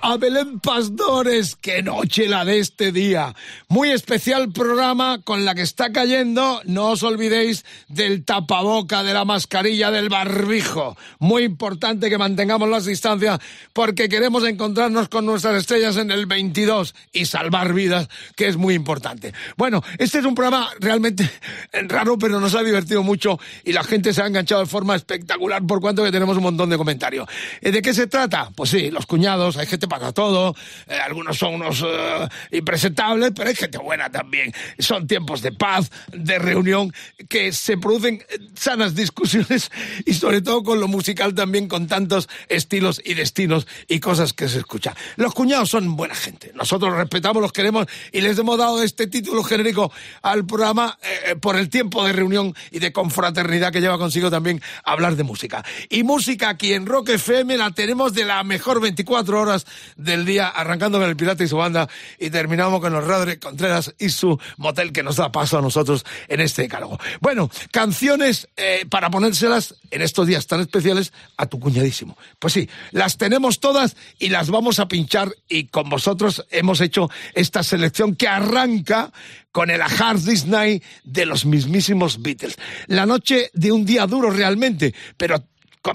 A Belén Pastores, qué noche la de este día. Muy especial programa con la que está cayendo. No os olvidéis del tapaboca, de la mascarilla, del barbijo. Muy importante que mantengamos las distancias porque queremos encontrarnos con nuestras estrellas en el 22 y salvar vidas, que es muy importante. Bueno, este es un programa realmente raro, pero nos ha divertido mucho y la gente se ha enganchado de forma espectacular por cuanto que tenemos un montón de comentarios. Eh, ¿De qué se trata? Pues sí, los cuñados, hay gente para todo, eh, algunos son unos eh, impresentables, pero hay gente buena también. Son tiempos de paz, de reunión, que se producen eh, sanas discusiones y sobre todo con lo musical también, con tantos estilos y destinos y cosas que se escuchan. Los cuñados son buena gente, nosotros los respetamos, los queremos y les hemos dado este título genérico al programa eh, por el tiempo de reunión y de confraternidad que lleva consigo también hablar de música. Y música aquí en Rock FM la tenemos de la mejor 24 horas del día, arrancando con el Pirata y su banda y terminamos con los Radre Contreras y su motel que nos da paso a nosotros en este decálogo. Bueno, canciones eh, para ponérselas en estos días tan especiales a tu cuñadísimo. Pues sí, las tenemos todas y las vamos a pinchar y con vosotros hemos hecho esta selección que arranca con el A Hard Night de los mismísimos Beatles. La noche de un día duro realmente, pero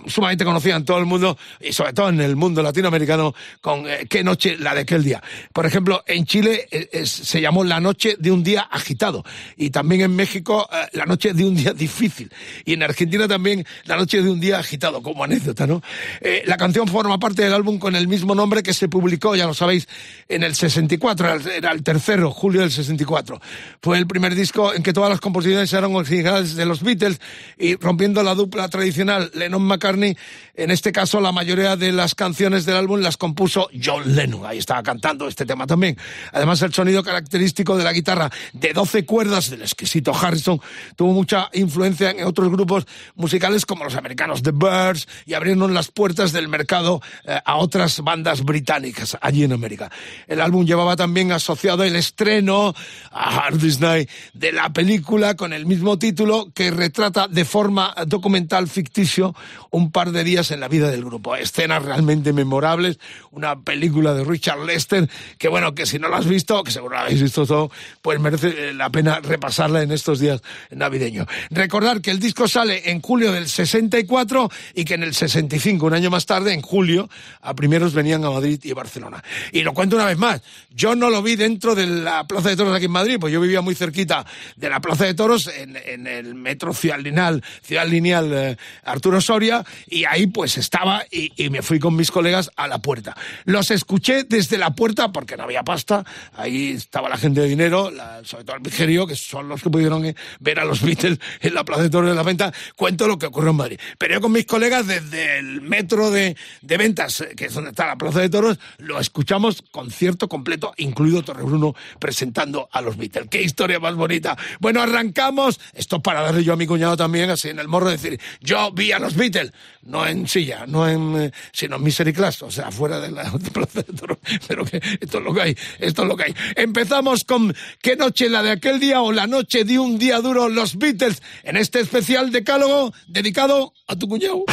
sumamente conocida en todo el mundo y sobre todo en el mundo latinoamericano con eh, qué noche la de aquel día. Por ejemplo, en Chile eh, es- se llamó la noche de un día agitado y también en México eh, la noche de un día difícil y en Argentina también la noche de un día agitado como anécdota, ¿no? Eh, la canción forma parte del álbum con el mismo nombre que se publicó, ya lo sabéis, en el 64, era el- era el tercero, julio del 64. Fue el primer disco en que todas las composiciones eran originales de los Beatles y rompiendo la dupla tradicional Lennon-McCartney, en este caso la mayoría de las canciones del álbum las compuso John Lennon, ahí estaba cantando este tema también. Además el sonido característico de la guitarra de 12 cuerdas del exquisito Harrison tuvo mucha influencia en otros grupos musicales como los americanos The Birds y abrieron las puertas del mercado eh, a otras bandas británicas allí en América. El álbum llevaba también asociado el estreno a Hard Night de la película con el mismo título que retrata de forma documental ficticio un par de días en la vida del grupo. Escenas realmente memorables, una película de Richard Lester que bueno, que si no la has visto, que seguro la habéis visto todo, pues merece eh, la pena repasarla en estos días navideños. Recordar que el disco sale en julio del 64 y que en el 65, un año más tarde, en julio, a primeros venían a Madrid y Barcelona. Y lo cuento una vez más, yo no lo vi dentro de la Plaza de Toros aquí en Madrid, pues yo vivía muy cerquita de la Plaza de Toros, en, el metro Ciudad Lineal, Ciudad Lineal eh, Arturo Soria, y ahí pues estaba y, y me fui con mis colegas a la puerta. Los escuché desde la puerta porque no había pasta, ahí estaba la gente de dinero, sobre todo el Vigerio, que son los que pudieron eh, ver a los Beatles en la Plaza de Toros de la Venta, cuento lo que ocurrió en Madrid. Pero yo con mis colegas desde el metro de, de ventas, eh, que es donde está la Plaza de Toros, lo escuchamos concierto completo, incluido Torre Bruno presentando a los Beatles. ¡Qué historia más bonita! Bueno, arrancamos. Esto para darle yo a mi cuñado también, así en el morro, decir, yo vi a los Beatles, no en silla, no en, eh, sino en Misery o sea, fuera de la. Pero que esto es lo que hay, esto es lo que hay. Empezamos con ¿Qué noche la de aquel día o la noche de un día duro los Beatles? En este especial decálogo dedicado a tu cuñado.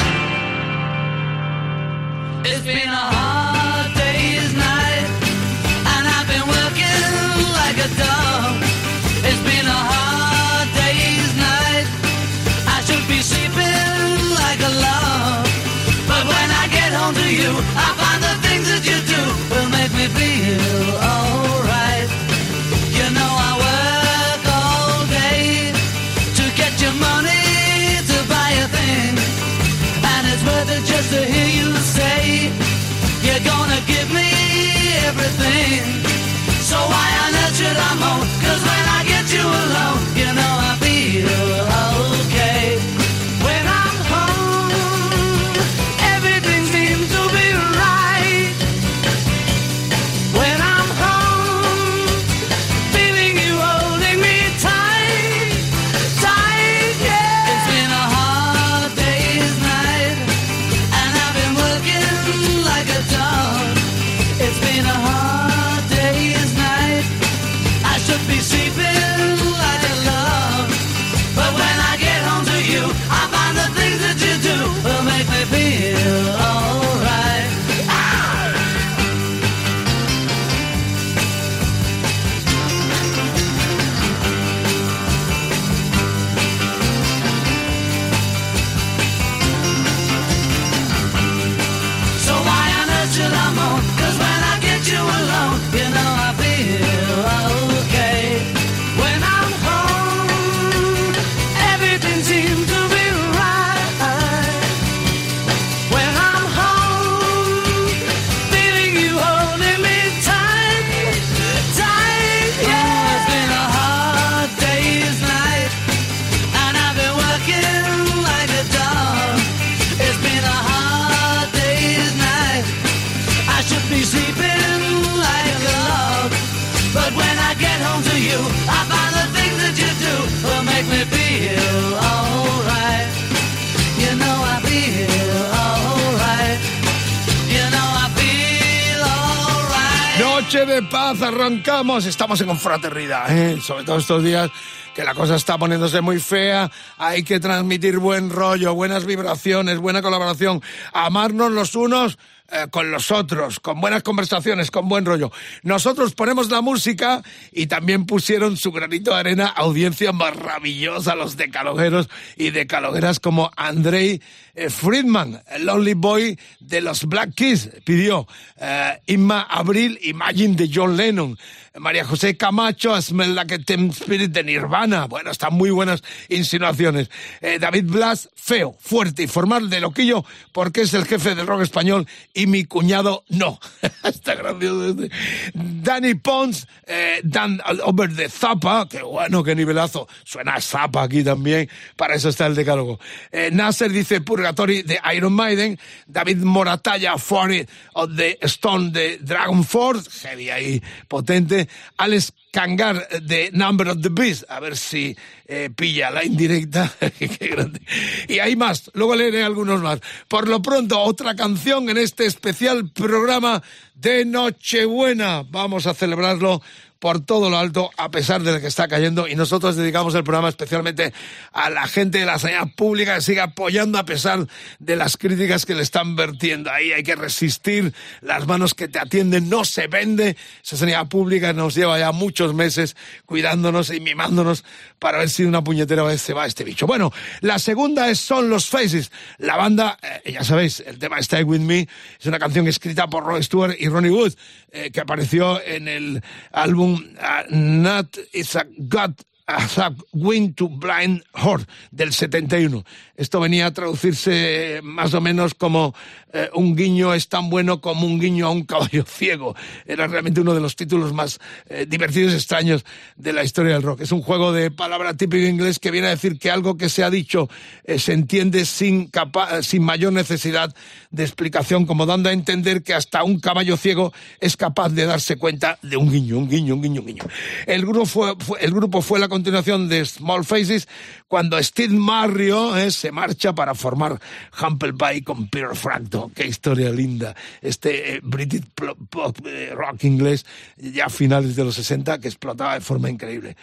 Arrancamos. Estamos en confraternidad, ¿eh? sobre todo estos días que la cosa está poniéndose muy fea. Hay que transmitir buen rollo, buenas vibraciones, buena colaboración, amarnos los unos eh, con los otros, con buenas conversaciones, con buen rollo. Nosotros ponemos la música y también pusieron su granito de arena audiencia maravillosa, los decalogueros y decalogueras como Andrei eh, Friedman, el Lonely Boy de los Black Keys, pidió eh, Inma Abril, Imagine de John Lennon, María José Camacho, Smell Like a Teen Spirit de Nirvana. Bueno, están muy buenas insinuaciones. Eh, David Blas, feo, fuerte y formal de loquillo, porque es el jefe del rock español y mi cuñado no. Está gracioso este. Danny Pons, eh, Dan Over the Zappa, qué bueno, qué nivelazo. Suena a Zappa aquí también, para eso está el decálogo. Eh, Nasser dice Purgatory de Iron Maiden, David Moratalla, Fury of the Stone de Dragon Force, heavy ahí, potente. Alex Kangar de Number of the Beast, a ver si eh, pilla la indirecta. Qué grande. Y hay más, luego leeré algunos más. Por lo pronto, otra canción en este especial programa de Nochebuena. Vamos a celebrarlo por todo lo alto, a pesar de que está cayendo, y nosotros dedicamos el programa especialmente a la gente de la sanidad pública que sigue apoyando a pesar de las críticas que le están vertiendo. Ahí hay que resistir, las manos que te atienden no se vende. Esa sanidad pública nos lleva ya muchos meses cuidándonos y mimándonos para ver si una puñetera vez se va este bicho. Bueno, la segunda es Son los Faces. La banda, eh, ya sabéis, el tema Stay With Me es una canción escrita por Roy Stewart y Ronnie Wood, eh, que apareció en el álbum uh, Not It's a God a Wing to Blind Horse del 71. Esto venía a traducirse más o menos como eh, un guiño es tan bueno como un guiño a un caballo ciego. Era realmente uno de los títulos más eh, divertidos y extraños de la historia del rock. Es un juego de palabra típico inglés que viene a decir que algo que se ha dicho eh, se entiende sin, capa sin mayor necesidad de explicación, como dando a entender que hasta un caballo ciego es capaz de darse cuenta de un guiño, un guiño, un guiño, un guiño. El grupo fue, el grupo fue la continuación de Small Faces cuando Steve Marrio eh, marcha para formar Humble Pie con Peter Frampton. Qué historia linda. Este eh, British pop eh, rock inglés ya a finales de los 60 que explotaba de forma increíble.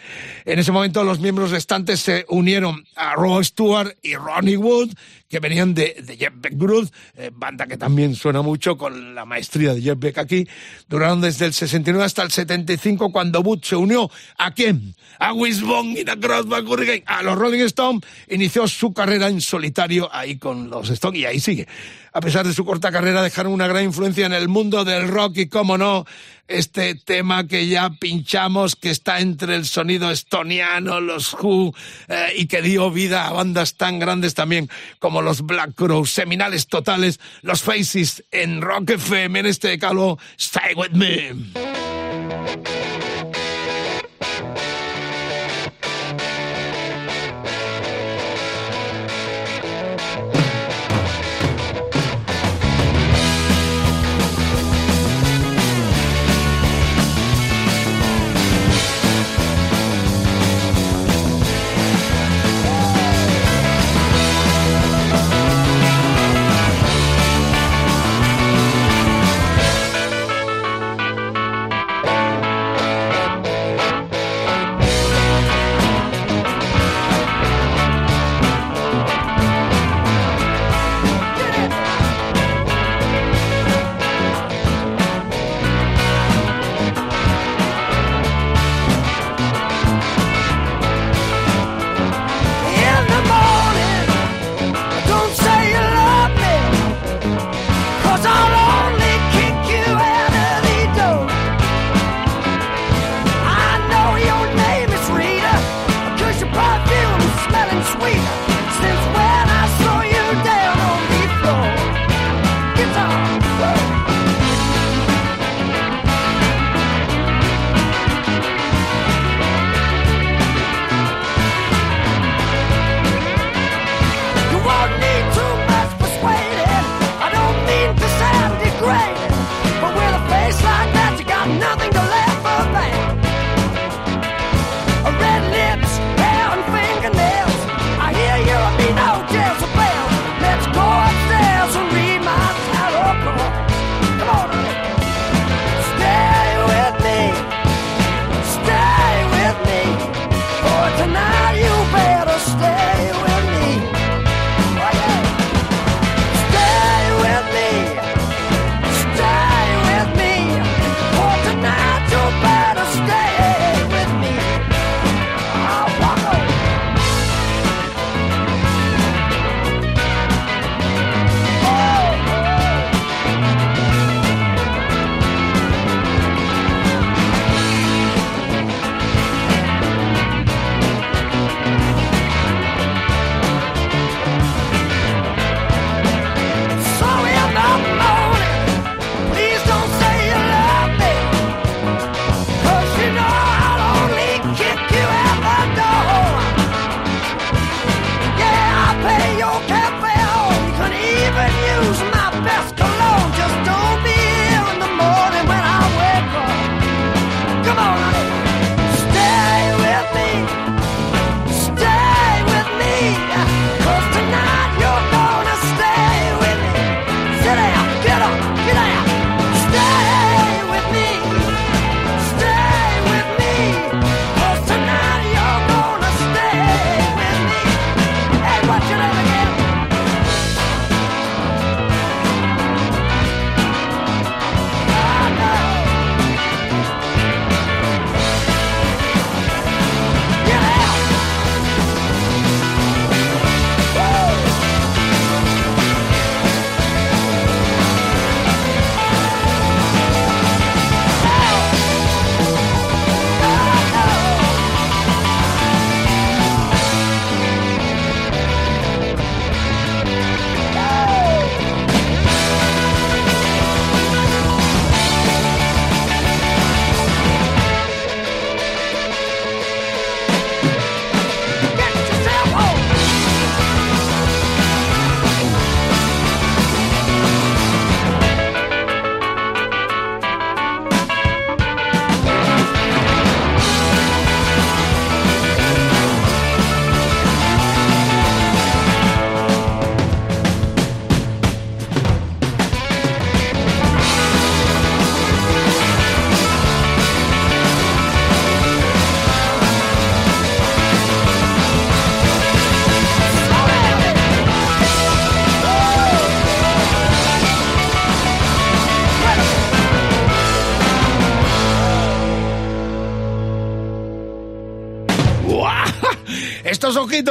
En ese momento los miembros restantes se unieron a Roy Stewart y Ronnie Wood que venían de, de Jeff Beck Group, eh, banda que también suena mucho con la maestría de Jeff Beck aquí. Duraron desde el 69 hasta el 75 cuando Wood se unió a quién? A Wishbone y a Crossback a los Rolling Stones. Inició su carrera en solitario ahí con los Stones y ahí sigue. A pesar de su corta carrera, dejaron una gran influencia en el mundo del rock y, cómo no, este tema que ya pinchamos, que está entre el sonido estoniano, los Who, eh, y que dio vida a bandas tan grandes también como los Black Crowes, seminales totales, los Faces en Rock FM, en este calo, Stay With Me.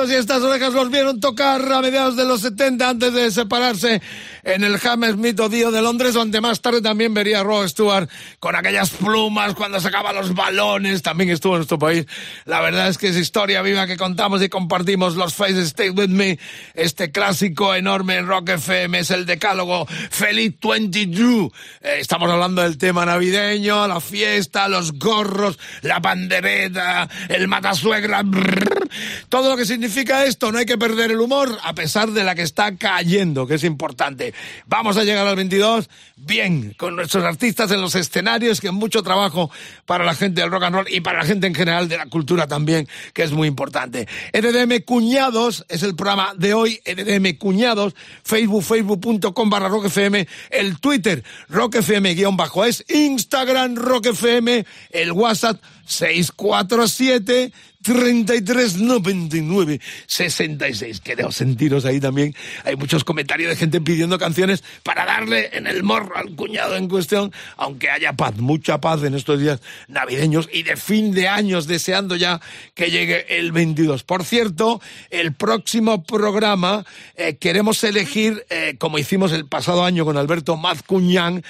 Y estas orejas los vieron tocar a mediados de los 70 antes de separarse en el Hammersmith Odío de Londres, donde más tarde también vería a Rod Stewart con aquellas plumas cuando sacaba los balones. También estuvo en nuestro país. La verdad es que es historia viva que contamos y compartimos. Los Faces Stay With Me, este clásico enorme en Rock FM, es el decálogo Feliz 22. Eh, estamos hablando del tema navideño, la fiesta, los gorros, la pandereta, el matasuegra. Todo lo que significa esto, no hay que perder el humor a pesar de la que está cayendo, que es importante. Vamos a llegar al 22 bien, con nuestros artistas en los escenarios, que mucho trabajo para la gente del rock and roll y para la gente en general de la cultura también, que es muy importante. EDM Cuñados es el programa de hoy, EDM Cuñados, Facebook, facebook.com barra Rock FM, el Twitter, Rock FM guion bajo es, Instagram, Rock FM, el WhatsApp 647 3399 66. Queremos sentiros ahí también. Hay muchos comentarios de gente pidiendo canciones para darle en el morro al cuñado en cuestión, aunque haya paz, mucha paz en estos días navideños y de fin de años, deseando ya que llegue el 22. Por cierto, el próximo programa eh, queremos elegir, eh, como hicimos el pasado año con Alberto Mazcuñán,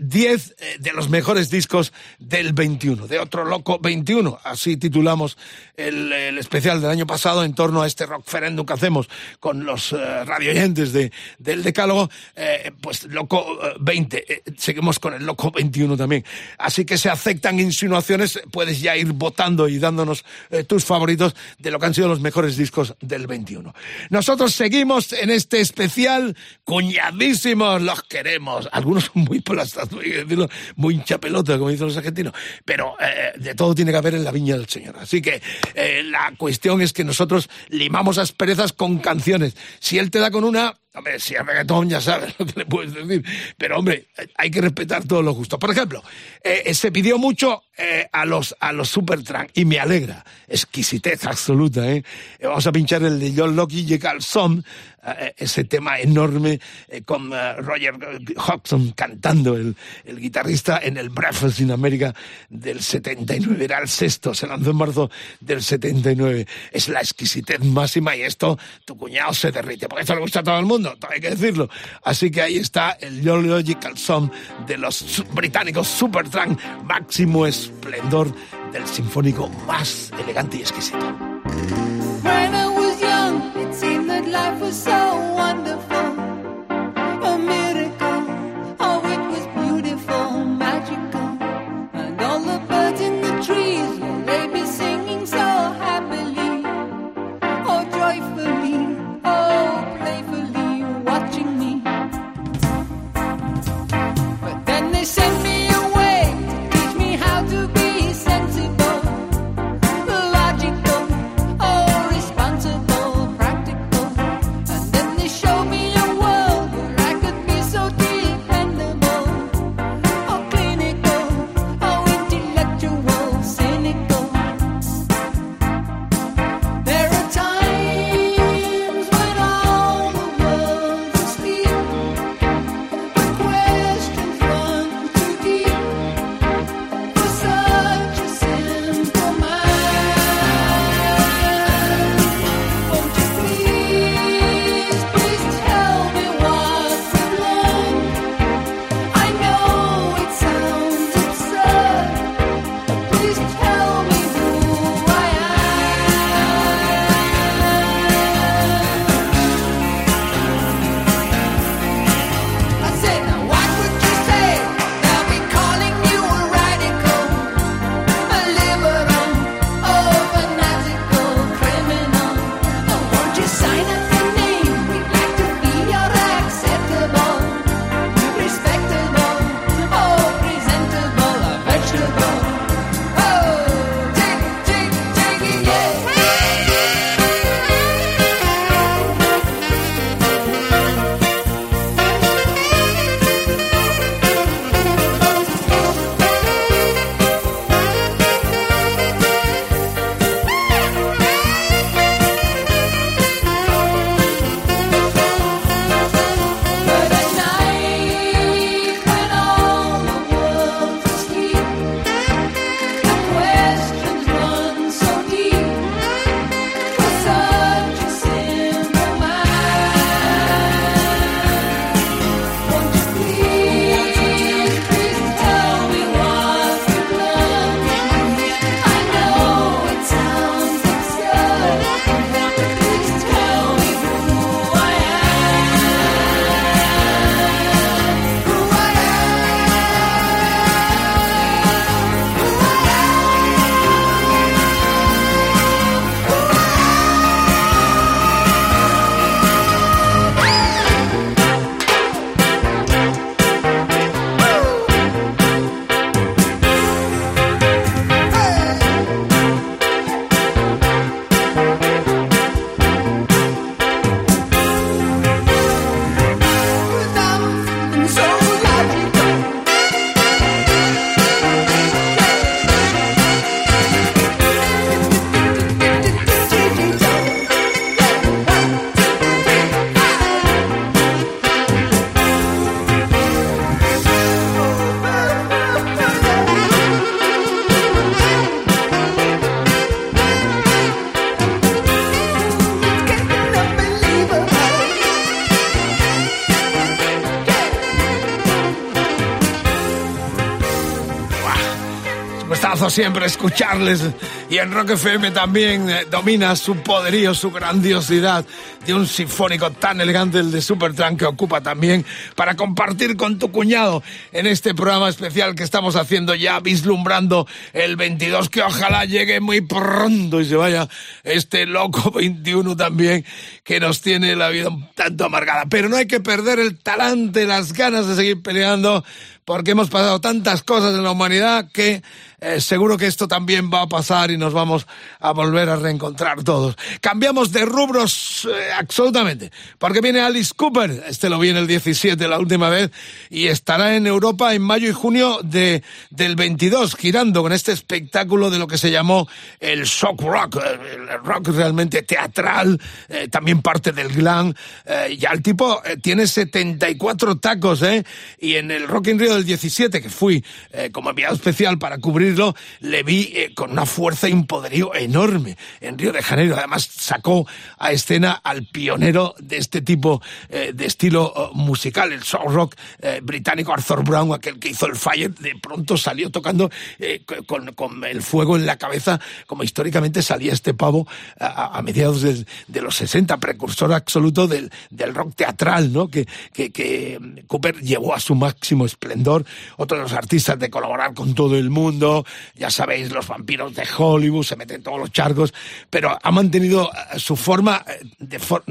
10 eh, de los mejores discos del 21, de otro loco 21, así titulamos el, especial del año pasado en torno a este rockferendum que hacemos con los eh, radioyentes de, del decálogo, eh, pues loco eh, 20, eh, seguimos con el loco 21 también. Así que se aceptan insinuaciones, puedes ya ir votando y dándonos eh, tus favoritos de lo que han sido los mejores discos del 21. Nosotros seguimos en este especial, cuñadísimos, los queremos. Algunos muy que decirlo, muy hinchapelota, como dicen los argentinos, pero eh, de todo tiene que haber en la viña del Señor. Así que eh, la cuestión es que nosotros limamos asperezas con canciones. Si él te da con una, si es reggaetón ya sabes lo que le puedes decir, pero hombre, hay que respetar todos los gustos. Por ejemplo, eh, se pidió mucho eh, a los a los Supertramp y me alegra, exquisitez absoluta. ¿eh? Eh, Vamos a pinchar el de John Locke y Carlson, eh, ese tema enorme eh, con eh, Roger Hodgson cantando, el, el guitarrista en el Breakfast in America del 79, era el sexto, se lanzó en marzo del 79. Es la exquisitez máxima y esto tu cuñado se derrite, porque esto le gusta a todo el mundo, hay que decirlo. Así que ahí está el Logical Song de los británicos Supertramp, máximo esplendor del sinfónico más elegante y exquisito. Gustazo siempre escucharles. Y en Rock FM también eh, domina su poderío, su grandiosidad de un sinfónico tan elegante, el de Supertramp, que ocupa también para compartir con tu cuñado en este programa especial que estamos haciendo ya, vislumbrando el 22, que ojalá llegue muy pronto y se vaya este loco 21 también, que nos tiene la vida un tanto amargada. Pero no hay que perder el talante, las ganas de seguir peleando porque hemos pasado tantas cosas en la humanidad que eh, seguro que esto también va a pasar y nos vamos a volver a reencontrar todos. Cambiamos de rubros eh, absolutamente, porque viene Alice Cooper, este lo vi en el 17 la última vez, y estará en Europa en mayo y junio de, del 22, girando con este espectáculo de lo que se llamó el shock rock, eh, el rock realmente teatral, eh, también parte del glam. Eh, ya el tipo eh, tiene 74 tacos, ¿eh? Y en el Rock in Rio del 17, que fui como enviado especial para le vi con una fuerza y un poderío enorme en Río de Janeiro. Además, sacó a escena al pionero de este tipo de estilo musical, el soul rock británico Arthur Brown, aquel que hizo el Fire, de pronto salió tocando con, el fuego en la cabeza, como históricamente salía este pavo a, a mediados de, de los 60, precursor absoluto del, del rock teatral, ¿no? Que, que, que Cooper llevó a su máximo esplendor. Otro de los artistas de colaborar con todo el mundo, ya sabéis, los vampiros de Hollywood, se meten todos los charcos, pero ha mantenido eh, su forma eh, de for-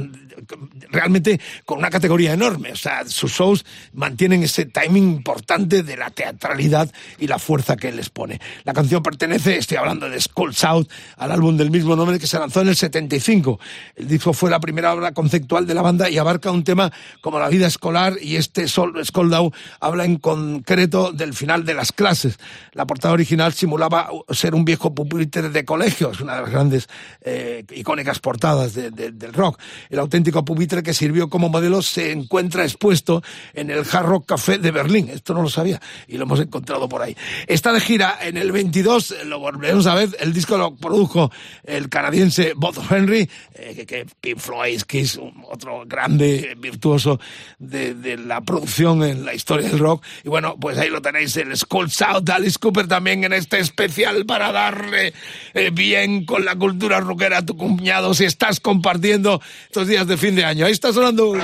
realmente con una categoría enorme. O sea, sus shows mantienen ese timing importante de la teatralidad y la fuerza que les pone. La canción pertenece, estoy hablando de Skull South, al álbum del mismo nombre que se lanzó en el 75. El disco fue la primera obra conceptual de la banda y abarca un tema como la vida escolar y este Skull Down habla en concreto del final de las clases. La portada original simulaba ser un viejo pupitre de colegio, es una de las grandes eh, icónicas portadas de- de- del rock. El auténtico pupitre que sirvió como modelo se encuentra expuesto en el Hard Rock Café de Berlín. Esto no lo sabía y lo hemos encontrado por ahí. Está de gira en el 22, lo volveremos a ver. El disco lo produjo el canadiense Bob Henry, eh, que, que Pink Floyd, que es un- otro grande virtuoso de, de la producción en la historia del rock. Y bueno, pues ahí lo tenéis, el Skull South, Alice Cooper también en este especial para darle eh, bien con la cultura rockera a tu cuñado si estás compartiendo estos días de fin de año. Ahí está sonando.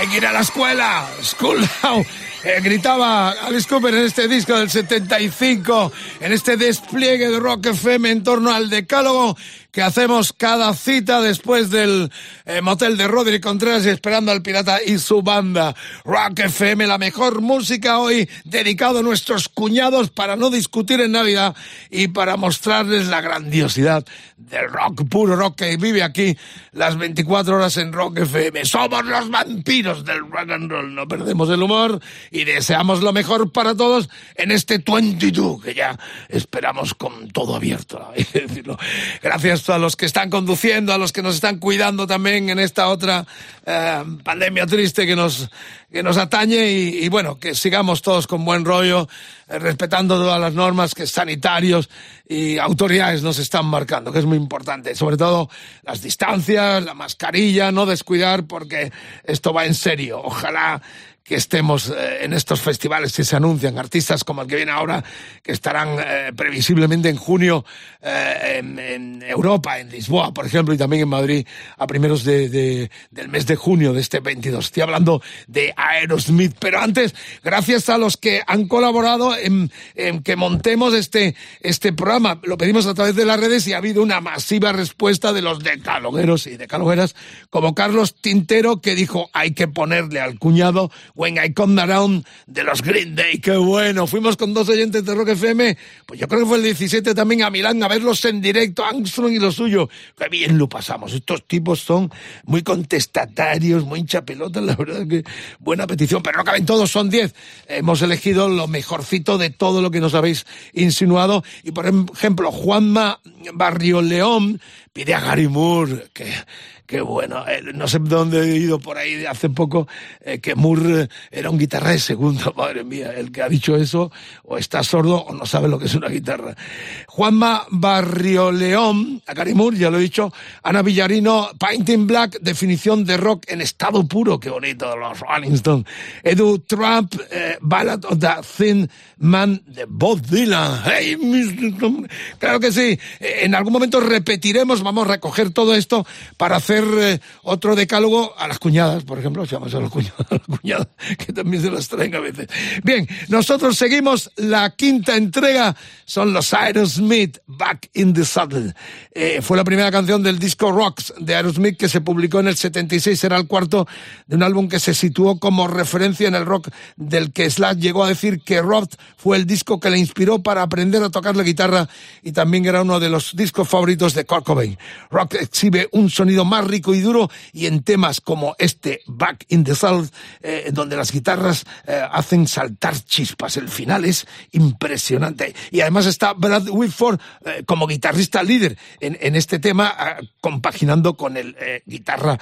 Hay que ir a la escuela. School now. Eh, gritaba Alice Cooper en este disco del 75, en este despliegue de Rock FM en torno al decálogo que hacemos cada cita después del eh, motel de Rodri Contreras y esperando al pirata y su banda. Rock FM, la mejor música hoy dedicado a nuestros cuñados para no discutir en Navidad y para mostrarles la grandiosidad del rock, puro rock que vive aquí las 24 horas en Rock FM. Somos los vampiros del rock and roll, no perdemos el humor y deseamos lo mejor para todos en este 22 que ya esperamos con todo abierto. decirlo. A los que están conduciendo, a los que nos están cuidando también en esta otra eh, pandemia triste que nos, que nos atañe y, y, bueno, que sigamos todos con buen rollo, eh, respetando todas las normas que sanitarios y autoridades nos están marcando, que es muy importante. Sobre todo las distancias, la mascarilla, no descuidar porque esto va en serio. Ojalá que estemos eh, en estos festivales que se anuncian, artistas como el que viene ahora, que estarán eh, previsiblemente en junio eh, en, en, Europa, en Lisboa, por ejemplo, y también en Madrid a primeros de, de, del mes de junio de este 22. Estoy hablando de Aerosmith, pero antes, gracias a los que han colaborado en, en que montemos este, este programa, lo pedimos a través de las redes y ha habido una masiva respuesta de los decalogueros y decalogueras, como Carlos Tintero, que dijo, hay que ponerle al cuñado When I Come Around de los Green Day. ¡Qué bueno! Fuimos con dos oyentes de Rock FM, pues yo creo que fue el 17 también a Milán a verlos en directo, Armstrong y lo suyo. ¡Qué bien lo pasamos! Estos tipos son muy contestatarios, muy hinchapelotas, la verdad que buena petición, pero no caben todos, son 10. Hemos elegido lo mejorcito de todo lo que nos habéis insinuado y, por ejemplo, Juanma Barrio León pide a Gary Moore que bueno. Eh, no sé dónde he ido por ahí hace poco eh, que Moore era un guitarra de segundo. Madre mía, el que ha dicho eso o está sordo o no sabe lo que es una guitarra. Juanma Barrioleón, a Gary Moore, ya lo he dicho. Ana Villarino, Painting Black, definición de rock en estado puro. Qué bonito, los Rolling Stones. Edu Trump, eh, Ballad of the Thin Man de Bob Dylan. Hey, claro que sí. En algún momento repetiremos, vamos a recoger todo esto para hacer eh, otro decálogo a las cuñadas, por ejemplo, llamamos a las cuñadas, a las cuñadas, que también se las traen a veces. Bien, nosotros seguimos la quinta entrega, son los Aerosmith, Back in the Saddle. Eh, fue la primera canción del disco Rocks de Aerosmith que se publicó en el 76, era el cuarto de un álbum que se situó como referencia en el rock del que Slash llegó a decir que Roth fue el disco que le inspiró para aprender a tocar la guitarra y también era uno de los discos favoritos de Kurt Cobain. Rock exhibe un sonido más rico y duro y en temas como este Back in the South, eh, donde las guitarras eh, hacen saltar chispas. El final es impresionante. Y además está Brad Whitford eh, como guitarrista líder en, en este tema, compaginando con el guitarra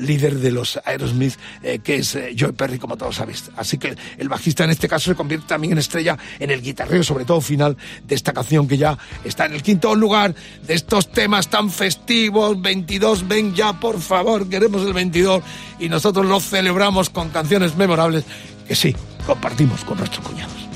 líder de los Aerosmith, que es Joe Perry, como todos sabéis. Así que el bajista en este caso se convierte también en estrella en el guitarreo, sobre todo final de esta canción que ya está en el quinto lugar de estos temas tan festivos. 22, ven ya por favor, queremos el 22 y nosotros lo celebramos con canciones memorables que sí, compartimos con nuestros cuñados.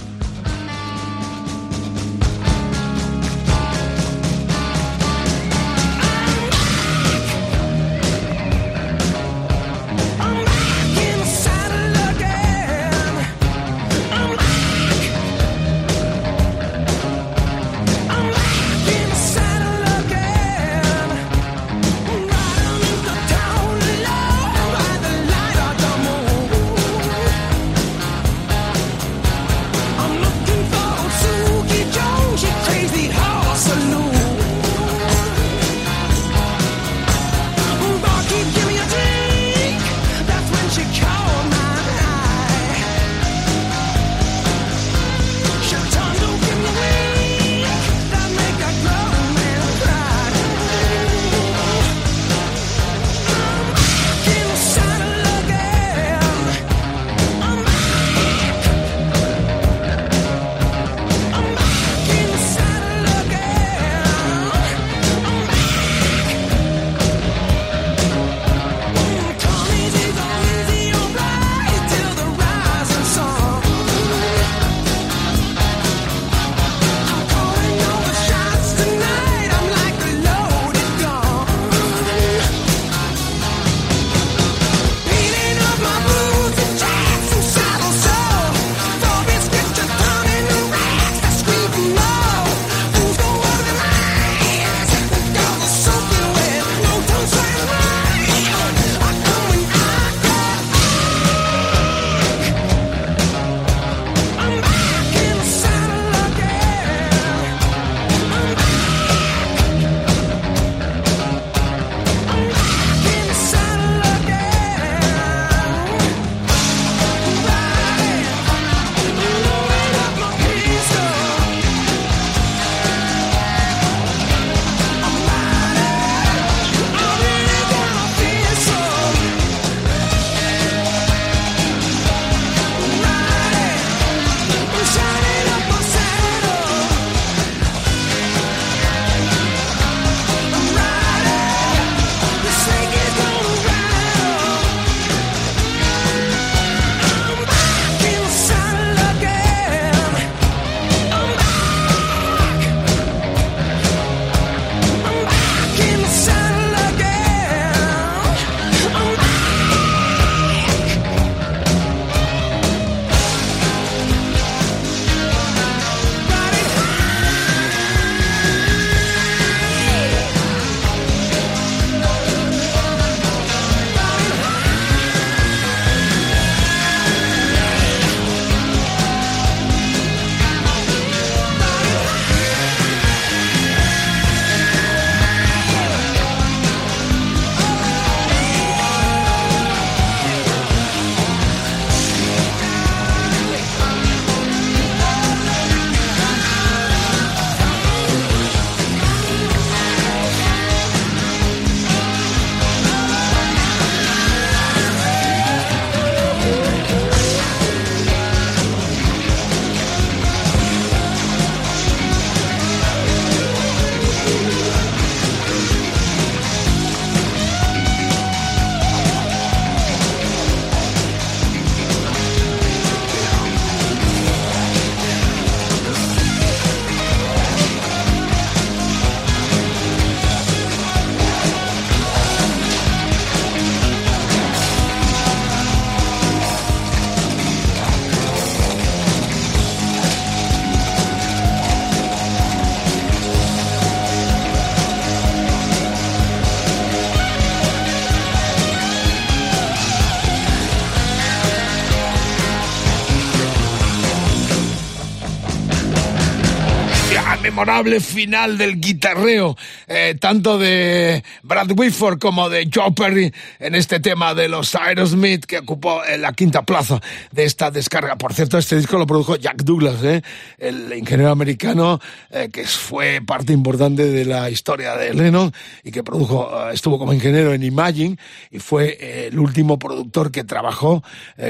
Memorable final del guitarreo, eh, tanto de Brad Whitford como de Joe Perry en este tema de los Aerosmith que ocupó en la quinta plaza de esta descarga. Por cierto, este disco lo produjo Jack Douglas, ¿eh? el ingeniero americano eh, que fue parte importante de la historia de Lennon y que produjo, estuvo como ingeniero en Imagine y fue el último productor que trabajó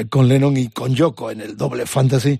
con Lennon y con Yoko en el doble fantasy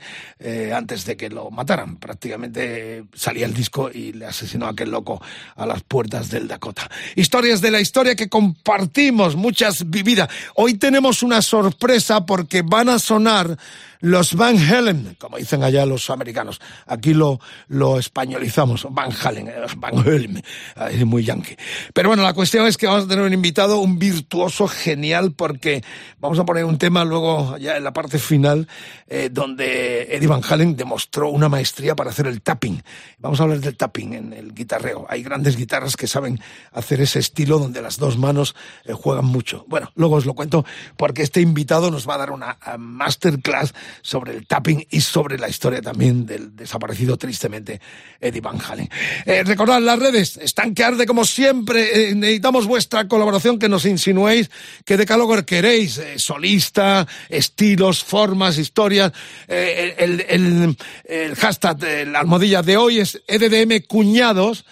antes de que lo mataran. Prácticamente salía el disco y le asesinó a aquel loco a las puertas del Dakota. Historias de la historia que compartimos, muchas vividas. Hoy tenemos una sorpresa porque van a sonar los Van Halen, como dicen allá los americanos. Aquí lo, lo españolizamos, Van Halen, eh, Van Halen, es muy yankee. Pero bueno, la cuestión es que vamos a tener un invitado, un virtuoso genial, porque vamos a poner un tema luego, ya en la parte final, eh, donde Eddie Van Halen demostró una maestría para hacer el tapping. Vamos a hablar del tapping en el guitarreo. Hay grandes guitarras que saben hacer ese estilo donde las dos manos eh, juegan mucho. Bueno, luego os lo cuento porque este invitado nos va a dar una masterclass sobre el tapping y sobre la historia también del desaparecido tristemente Eddie Van Halen. Eh, recordad, las redes están que arde como siempre. Eh, necesitamos vuestra colaboración, que nos insinuéis qué decálogo queréis. Eh, solista, estilos, formas, historias. Eh, el, el, el, hashtag, la almohadilla de hoy es EDDM Cuñados.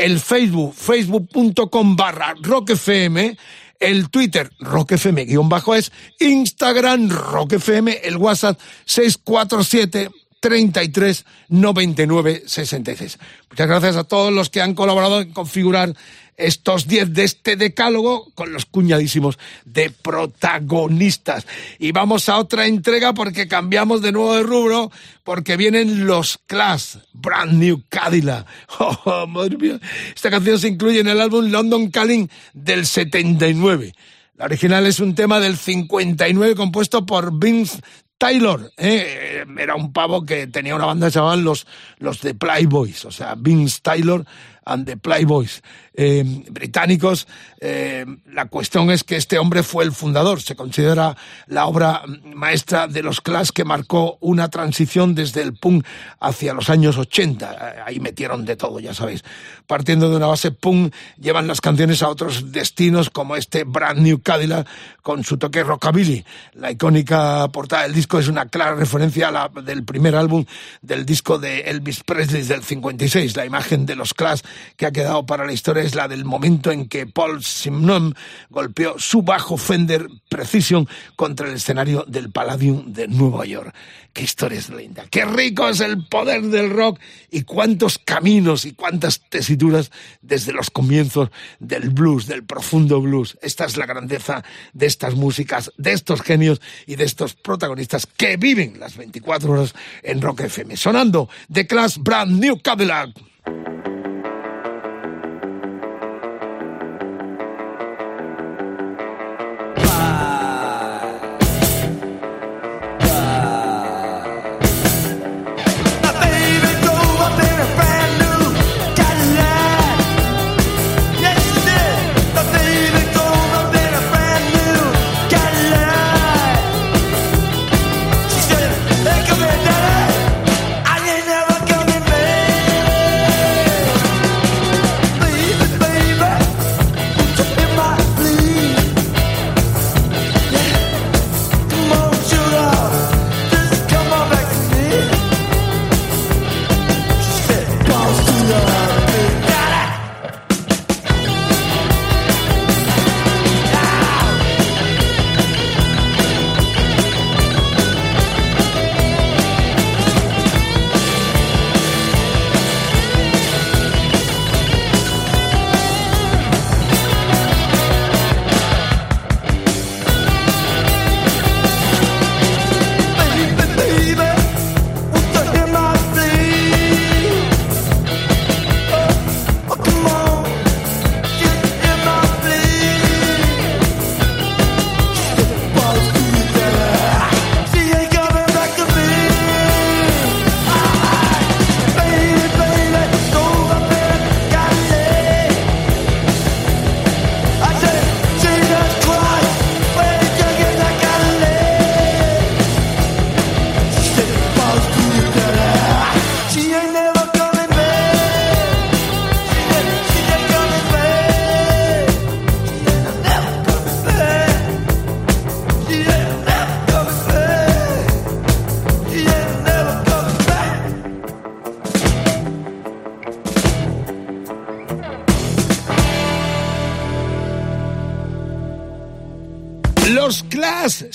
El Facebook, facebook.com barra rockfm el Twitter roquefm bajo es, Instagram roquefm, el WhatsApp 647 33 99 66. Muchas gracias a todos los que han colaborado en configurar estos 10 de este decálogo con los cuñadísimos de protagonistas. Y vamos a otra entrega porque cambiamos de nuevo de rubro, porque vienen los Clash, Brand New Cadillac. Oh, madre mía. Esta canción se incluye en el álbum London Calling del 79. La original es un tema del 59 compuesto por Vince Taylor, eh, era un pavo que tenía una banda llamaban los, los The Playboys, o sea, Vince Taylor and the Playboys eh, británicos. Eh, la cuestión es que este hombre fue el fundador, se considera la obra maestra de los Clash que marcó una transición desde el punk hacia los años 80. Ahí metieron de todo, ya sabéis. Partiendo de una base punk, llevan las canciones a otros destinos como este Brand New Cadillac con su toque rockabilly. La icónica portada del disco es una clara referencia a la del primer álbum del disco de Elvis Presley del 56, la imagen de los Clash que ha quedado para la historia es la del momento en que Paul Simon golpeó su bajo Fender Precision contra el escenario del Palladium de Nueva York. Qué historia es linda, qué rico es el poder del rock y cuántos caminos y cuántas tesituras desde los comienzos del blues, del profundo blues. Esta es la grandeza de estas músicas, de estos genios y de estos protagonistas que viven las 24 horas en Rock FM. Sonando The Class Brand New Cadillac.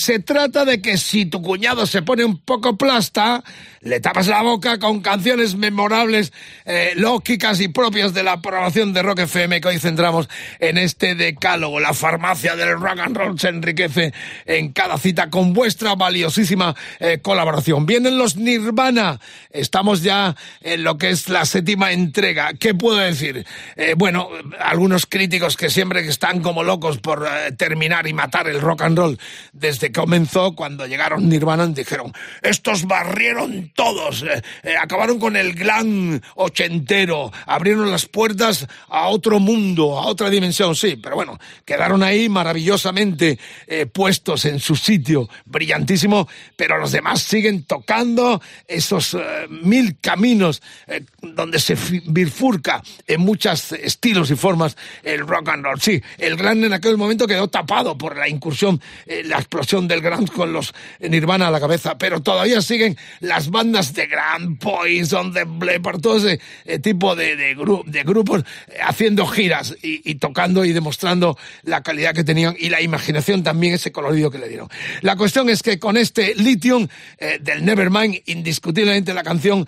Se trata de que si tu cuñado se pone un poco plasta, le tapas la boca con canciones memorables, eh, lógicas y propias de la programación de Rock FM que hoy centramos en este decálogo. La farmacia del rock and roll se enriquece en cada cita con vuestra valiosísima eh, colaboración. Vienen los Nirvana. Estamos ya en lo que es la séptima entrega. ¿Qué puedo decir? Eh, bueno, algunos críticos que siempre están como locos por terminar y matar el rock and roll desde que comenzó, cuando llegaron Nirvana, dijeron, estos barrieron todos, eh, eh, acabaron con el glam ochentero, abrieron las puertas a otro mundo, a otra dimensión, sí, pero bueno, quedaron ahí maravillosamente eh, puestos en su sitio, brillantísimo, pero los demás siguen tocando esos mil caminos donde se bifurca en muchos estilos y formas el rock and roll. Sí, el gran en aquel momento quedó tapado por la incursión, la explosión del Grand con los Nirvana a la cabeza, pero todavía siguen las bandas de Grand Poison, de Leppard, todo ese eh, tipo de, de, gru- de grupos eh, haciendo giras y, tocando y demostrando la calidad que tenían y la imaginación también, ese colorido que le dieron. La cuestión es que con este Lithium eh, del Nevermind, indiscutiblemente la canción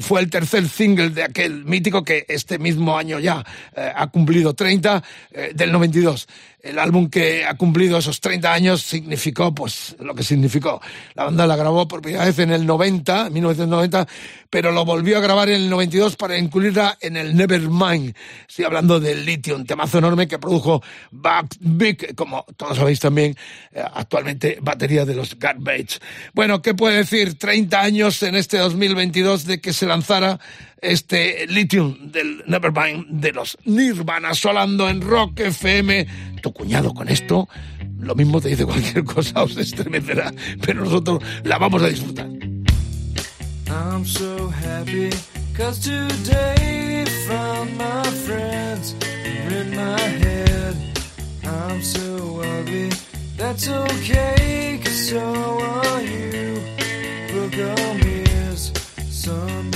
fue el tercer single de aquel mítico que este mismo año ya ha cumplido 30, eh, del 92. El álbum que ha cumplido esos 30 años significó pues lo que significó. La banda la grabó por primera vez en el 90, 1990, pero lo volvió a grabar en el 92 para incluirla en el Nevermind. Estoy hablando del Lithium, temazo enorme que produjo Buck Big, como todos sabéis también, eh, actualmente batería de los Garbage. Bueno, ¿qué puede decir? 30 años en este 2022 de que se lanzara este Lithium del Nevermind de los Nirvana solando en Rock FM. Tu cuñado con esto, lo mismo te dice cualquier cosa, os estremecerá, pero nosotros la vamos a disfrutar. I'm so happy cause today found my friends in my head. I'm so ugly, that's okay cause so are you. Look on Sunday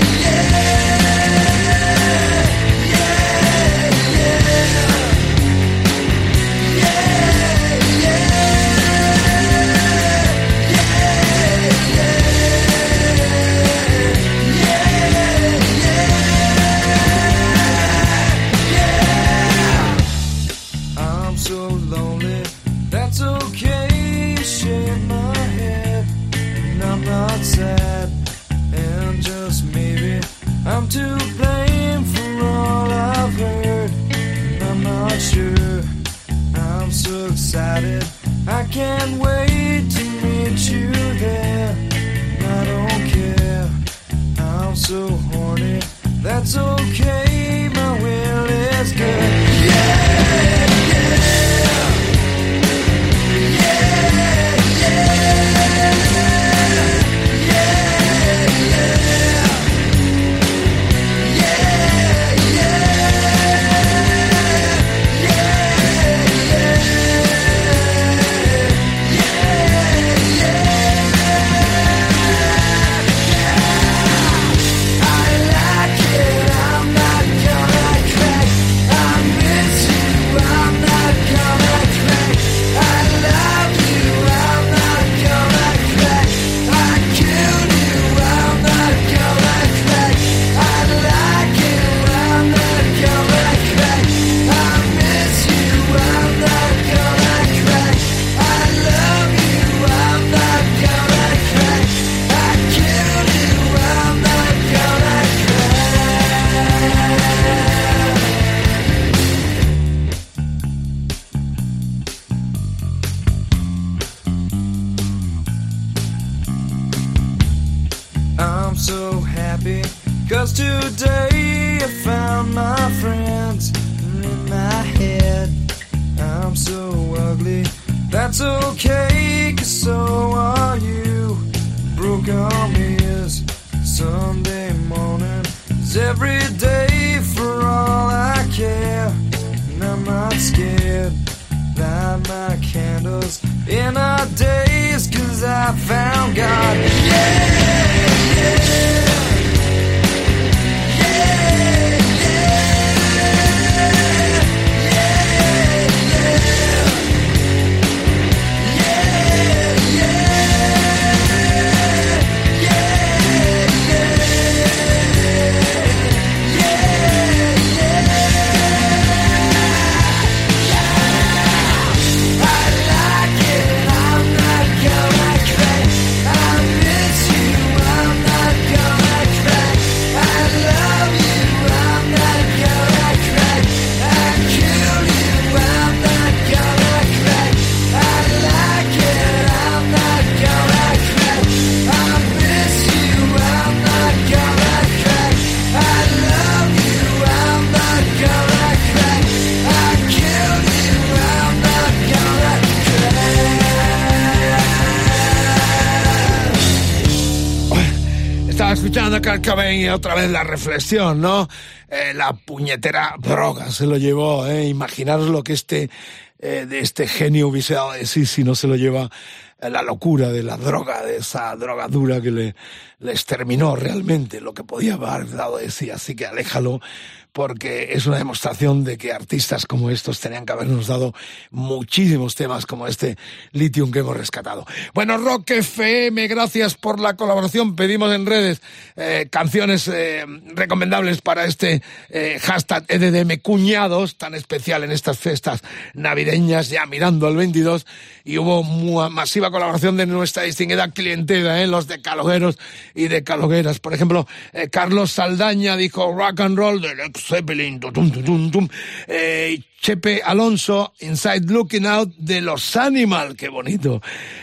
to blame for all I've heard. I'm not sure. I'm so excited, I can't wait to meet you there. I don't care, I'm so horny. That's okay, escuchando a Kurt Cobain y otra vez la reflexión, ¿no? Eh, la puñetera droga se lo llevó, ¿eh? Imaginaros lo que este, eh, de este genio hubiese dado de sí si no se lo lleva eh, la locura de la droga, de esa droga dura que le, le exterminó realmente lo que podía haber dado de sí. Así que aléjalo porque es una demostración de que artistas como estos tenían que habernos dado muchísimos temas como este Lithium que hemos rescatado. Bueno, Rock FM, gracias por la colaboración. Pedimos en redes eh, canciones eh, recomendables para este eh, hashtag EDDM Cuñados, tan especial en estas fiestas navideñas, ya mirando al 22, y hubo mu- masiva colaboración de nuestra distinguida clientela, los de calogueros y de calogueras. Por ejemplo, Carlos Saldaña dijo rock and roll del Led Zeppelin, tum, tum, tum. Eh, Chepe Alonso, Inside Looking Out de los Animal, qué bonito.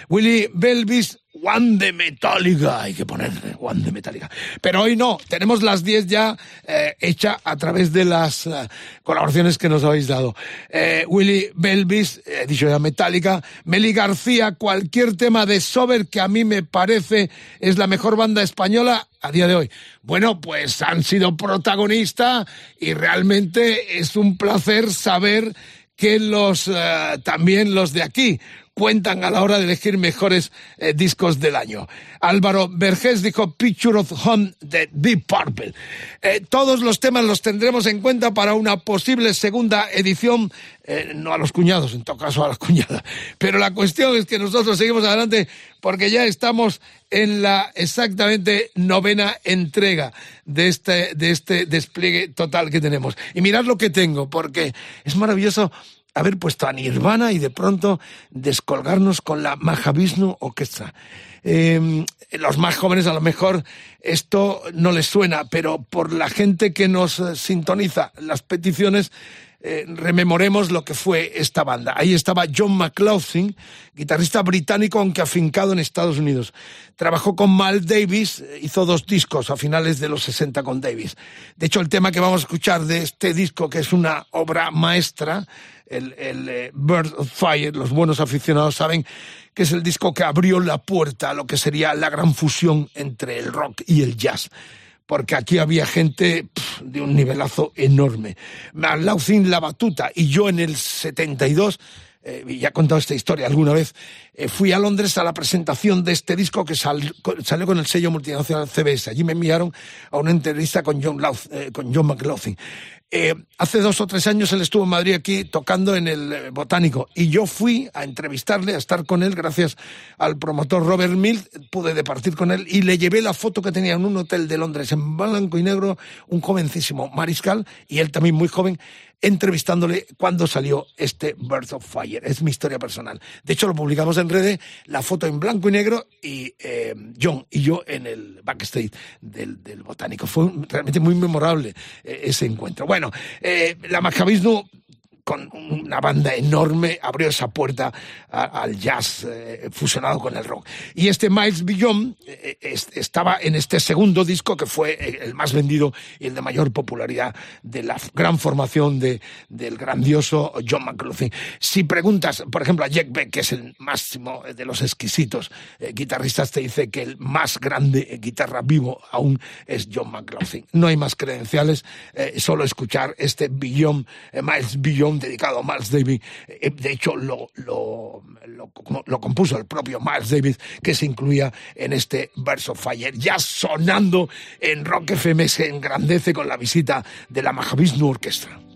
Willy Belvis, One de Metallica, hay que ponerle One de Metallica. Pero hoy no, tenemos las 10 ya eh, hecha a través de las eh, colaboraciones que nos habéis dado. Eh, Willy Belvis, he dicho ya Metallica, Meli García, cualquier tema de Sober que a mí me parece es la mejor banda española a día de hoy. Bueno, pues han sido protagonistas y realmente es un placer saber que los eh, también los de aquí cuentan a la hora de elegir mejores eh, discos del año. Álvaro Vergés dijo Picture of Home de Deep Purple. Eh, todos los temas los tendremos en cuenta para una posible segunda edición, eh, no a los cuñados, en todo caso a las cuñadas. Pero la cuestión es que nosotros seguimos adelante porque ya estamos en la exactamente novena entrega de este, de este despliegue total que tenemos. Y mirad lo que tengo, porque es maravilloso haber puesto a Nirvana y de pronto descolgarnos con la Mahavishnu Orquestra. Eh, los más jóvenes a lo mejor esto no les suena, pero por la gente que nos eh, sintoniza las peticiones, eh, rememoremos lo que fue esta banda. Ahí estaba John McLaughlin, guitarrista británico aunque afincado en Estados Unidos. Trabajó con Mal Davis, eh, hizo dos discos a finales de los 60 con Davis. De hecho, el tema que vamos a escuchar de este disco, que es una obra maestra, el, el eh, Bird of Fire, los buenos aficionados saben que es el disco que abrió la puerta a lo que sería la gran fusión entre el rock y el jazz porque aquí había gente de un nivelazo enorme. Laucin La Batuta y yo en el 72, eh, ya he contado esta historia alguna vez, eh, fui a Londres a la presentación de este disco que salió con el sello multinacional CBS. Allí me enviaron a una entrevista con John, eh, con John McLaughlin. Eh, hace dos o tres años él estuvo en Madrid aquí tocando en el eh, Botánico y yo fui a entrevistarle, a estar con él gracias al promotor Robert Mill, pude departir con él y le llevé la foto que tenía en un hotel de Londres en blanco y negro, un jovencísimo mariscal y él también muy joven, entrevistándole cuando salió este Birth of Fire. Es mi historia personal. De hecho, lo publicamos en redes, la foto en blanco y negro y eh, John y yo en el backstage del, del Botánico. Fue realmente muy memorable eh, ese encuentro. Bueno, eh, la Mahavishnu con una banda enorme, abrió esa puerta al jazz eh, fusionado con el rock. Y este Miles Beyond eh, es- estaba en este segundo disco que fue eh, el más vendido y el de mayor popularidad de la gran formación de, del grandioso John McLaughlin. Si preguntas, por ejemplo, a Jack Beck, que es el máximo de los exquisitos eh, guitarristas, te dice que el más grande eh, guitarra vivo aún es John McLaughlin. No hay más credenciales, eh, solo escuchar este eh, Miles Beyond dedicado a Miles Davis. Eh, de hecho, lo, lo, compuso el propio Miles Davis, que se incluía en este Verse of. Ya sonando en Rock FM se engrandece con la visita de la Mahavishnu Orchestra.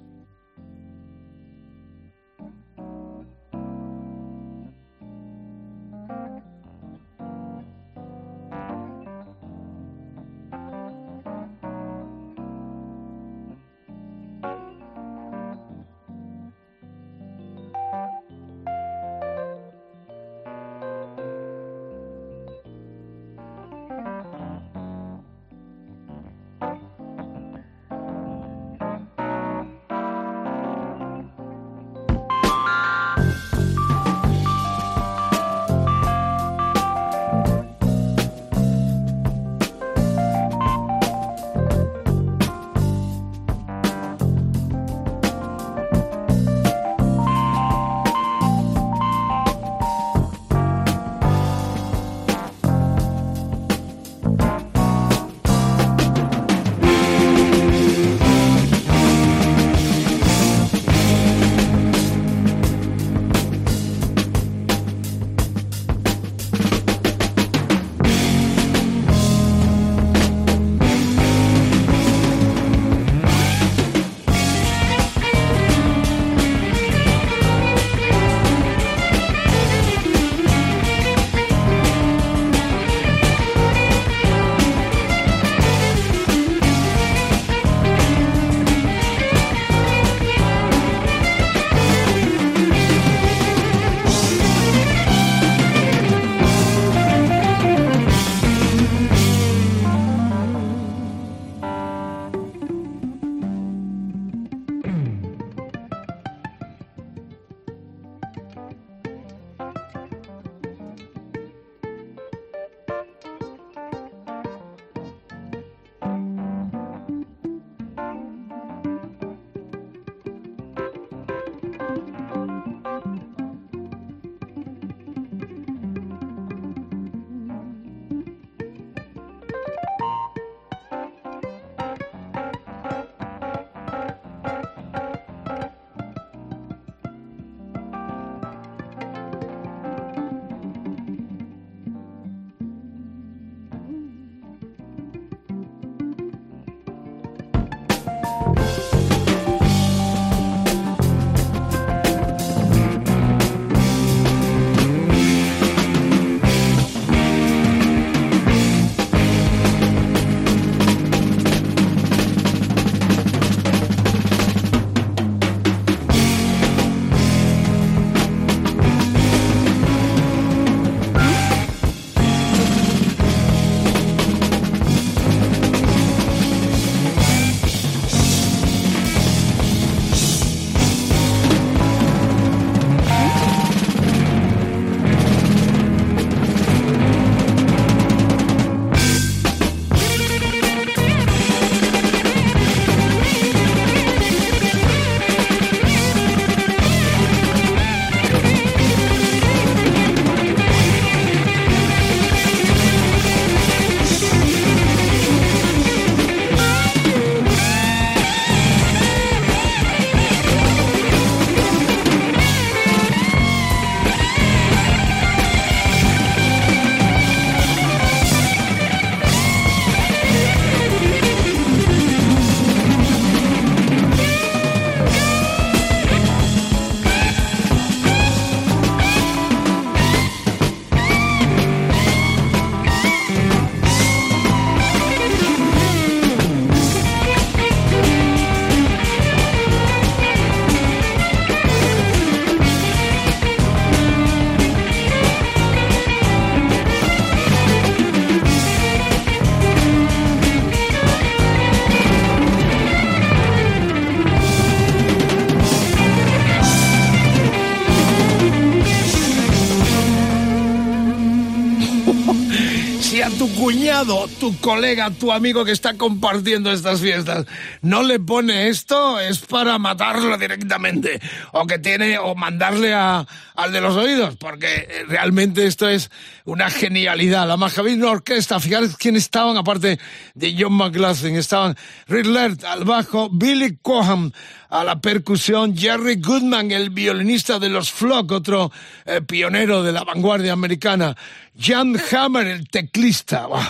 Cuñado, tu colega, tu amigo que está compartiendo estas fiestas, no le pone esto, es para matarlo directamente. O que tiene, o mandarle a, al de los oídos, porque eh, realmente esto es una genialidad. La Mahavishnu Orquesta, fijaros quién estaban, aparte de John McLaughlin, estaban Rick al bajo, Billy Coham a la percusión, Jerry Goodman, el violinista de los Flock, otro eh, pionero de la vanguardia americana, Jan Hammer, el teclista, ¡Wow!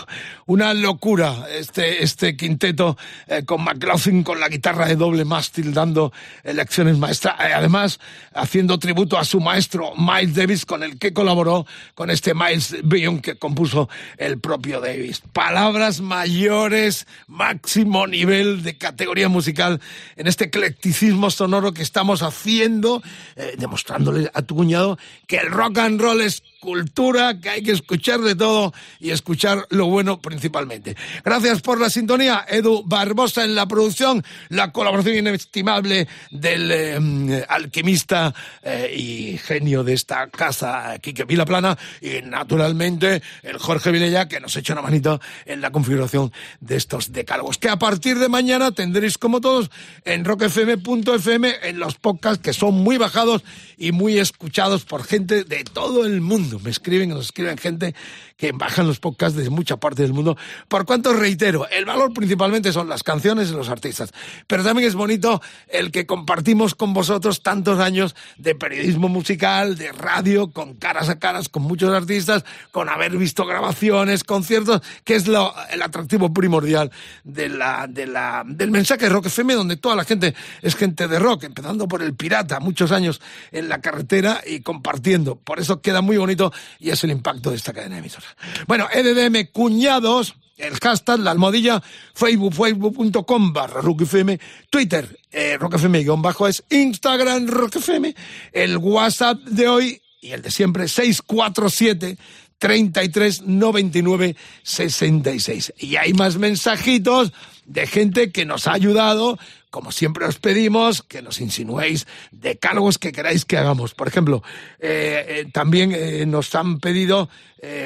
Una locura este, este quinteto eh, con McLaughlin con la guitarra de doble mástil dando lecciones maestras, eh, además haciendo tributo a su maestro Miles Davis con el que colaboró con este Miles Beyond que compuso el propio Davis. Palabras mayores, máximo nivel de categoría musical en este eclecticismo sonoro que estamos haciendo, eh, demostrándole a tu cuñado que el rock and roll es cultura, que hay que escuchar de todo y escuchar lo bueno principalmente. Gracias por la sintonía, Edu Barbosa en la producción, la colaboración inestimable del eh, alquimista eh, y genio de esta casa, Quique Vilaplana, y naturalmente el Jorge Vilella, que nos echa una manito en la configuración de estos decálogos, que a partir de mañana tendréis como todos en rockfm.fm en los podcasts que son muy bajados y muy escuchados por gente de todo el mundo. Me escriben, nos escriben gente que bajan los podcasts de mucha parte del mundo. Por cuanto reitero, el valor principalmente son las canciones y los artistas. Pero también es bonito el que compartimos con vosotros tantos años de periodismo musical, de radio, con caras a caras, con muchos artistas, con haber visto grabaciones, conciertos, que es lo, el atractivo primordial de la, de la, del mensaje de Rock FM, donde toda la gente es gente de rock, empezando por el pirata, muchos años en la carretera y compartiendo. Por eso queda muy bonito y es el impacto de esta cadena de emisoras. Bueno, EDDM Cuñados, el hashtag, la almohadilla, facebook, facebook.com barra Twitter, eh, rockfm guion bajo es Instagram rockfm, el WhatsApp de hoy y el de siempre, 647 33 99 66. Y hay más mensajitos de gente que nos ha ayudado. Como siempre os pedimos que nos insinuéis decálogos que queráis que hagamos. Por ejemplo, eh, eh, también eh, nos han pedido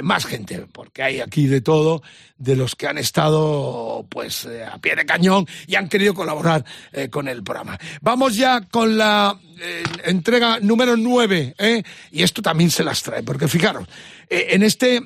más gente, porque hay aquí de todo, de los que han estado pues a pie de cañón y han querido colaborar con el programa. Vamos ya con la entrega número 9, ¿eh? y esto también se las trae, porque fijaros, en este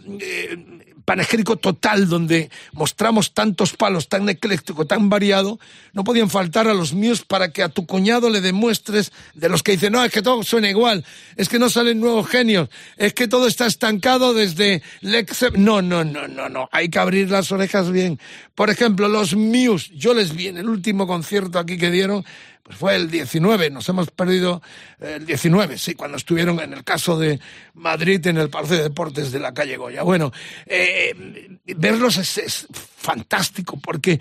panegírico total donde mostramos tantos palos, tan ecléctico, tan variado, no podían faltar a los míos para que a tu cuñado le demuestres de los que dicen, no, es que todo suena igual, es que no salen nuevos genios, es que todo está estancado desde Lex... No, no, no, no, no, hay que abrir las orejas bien. Por ejemplo, los Muse, yo les vi en el último concierto aquí que dieron, fue el 19, nos hemos perdido eh, el 19, sí, cuando estuvieron en el caso de Madrid en el Palacio de Deportes de la calle Goya. Bueno, eh, verlos es, es fantástico porque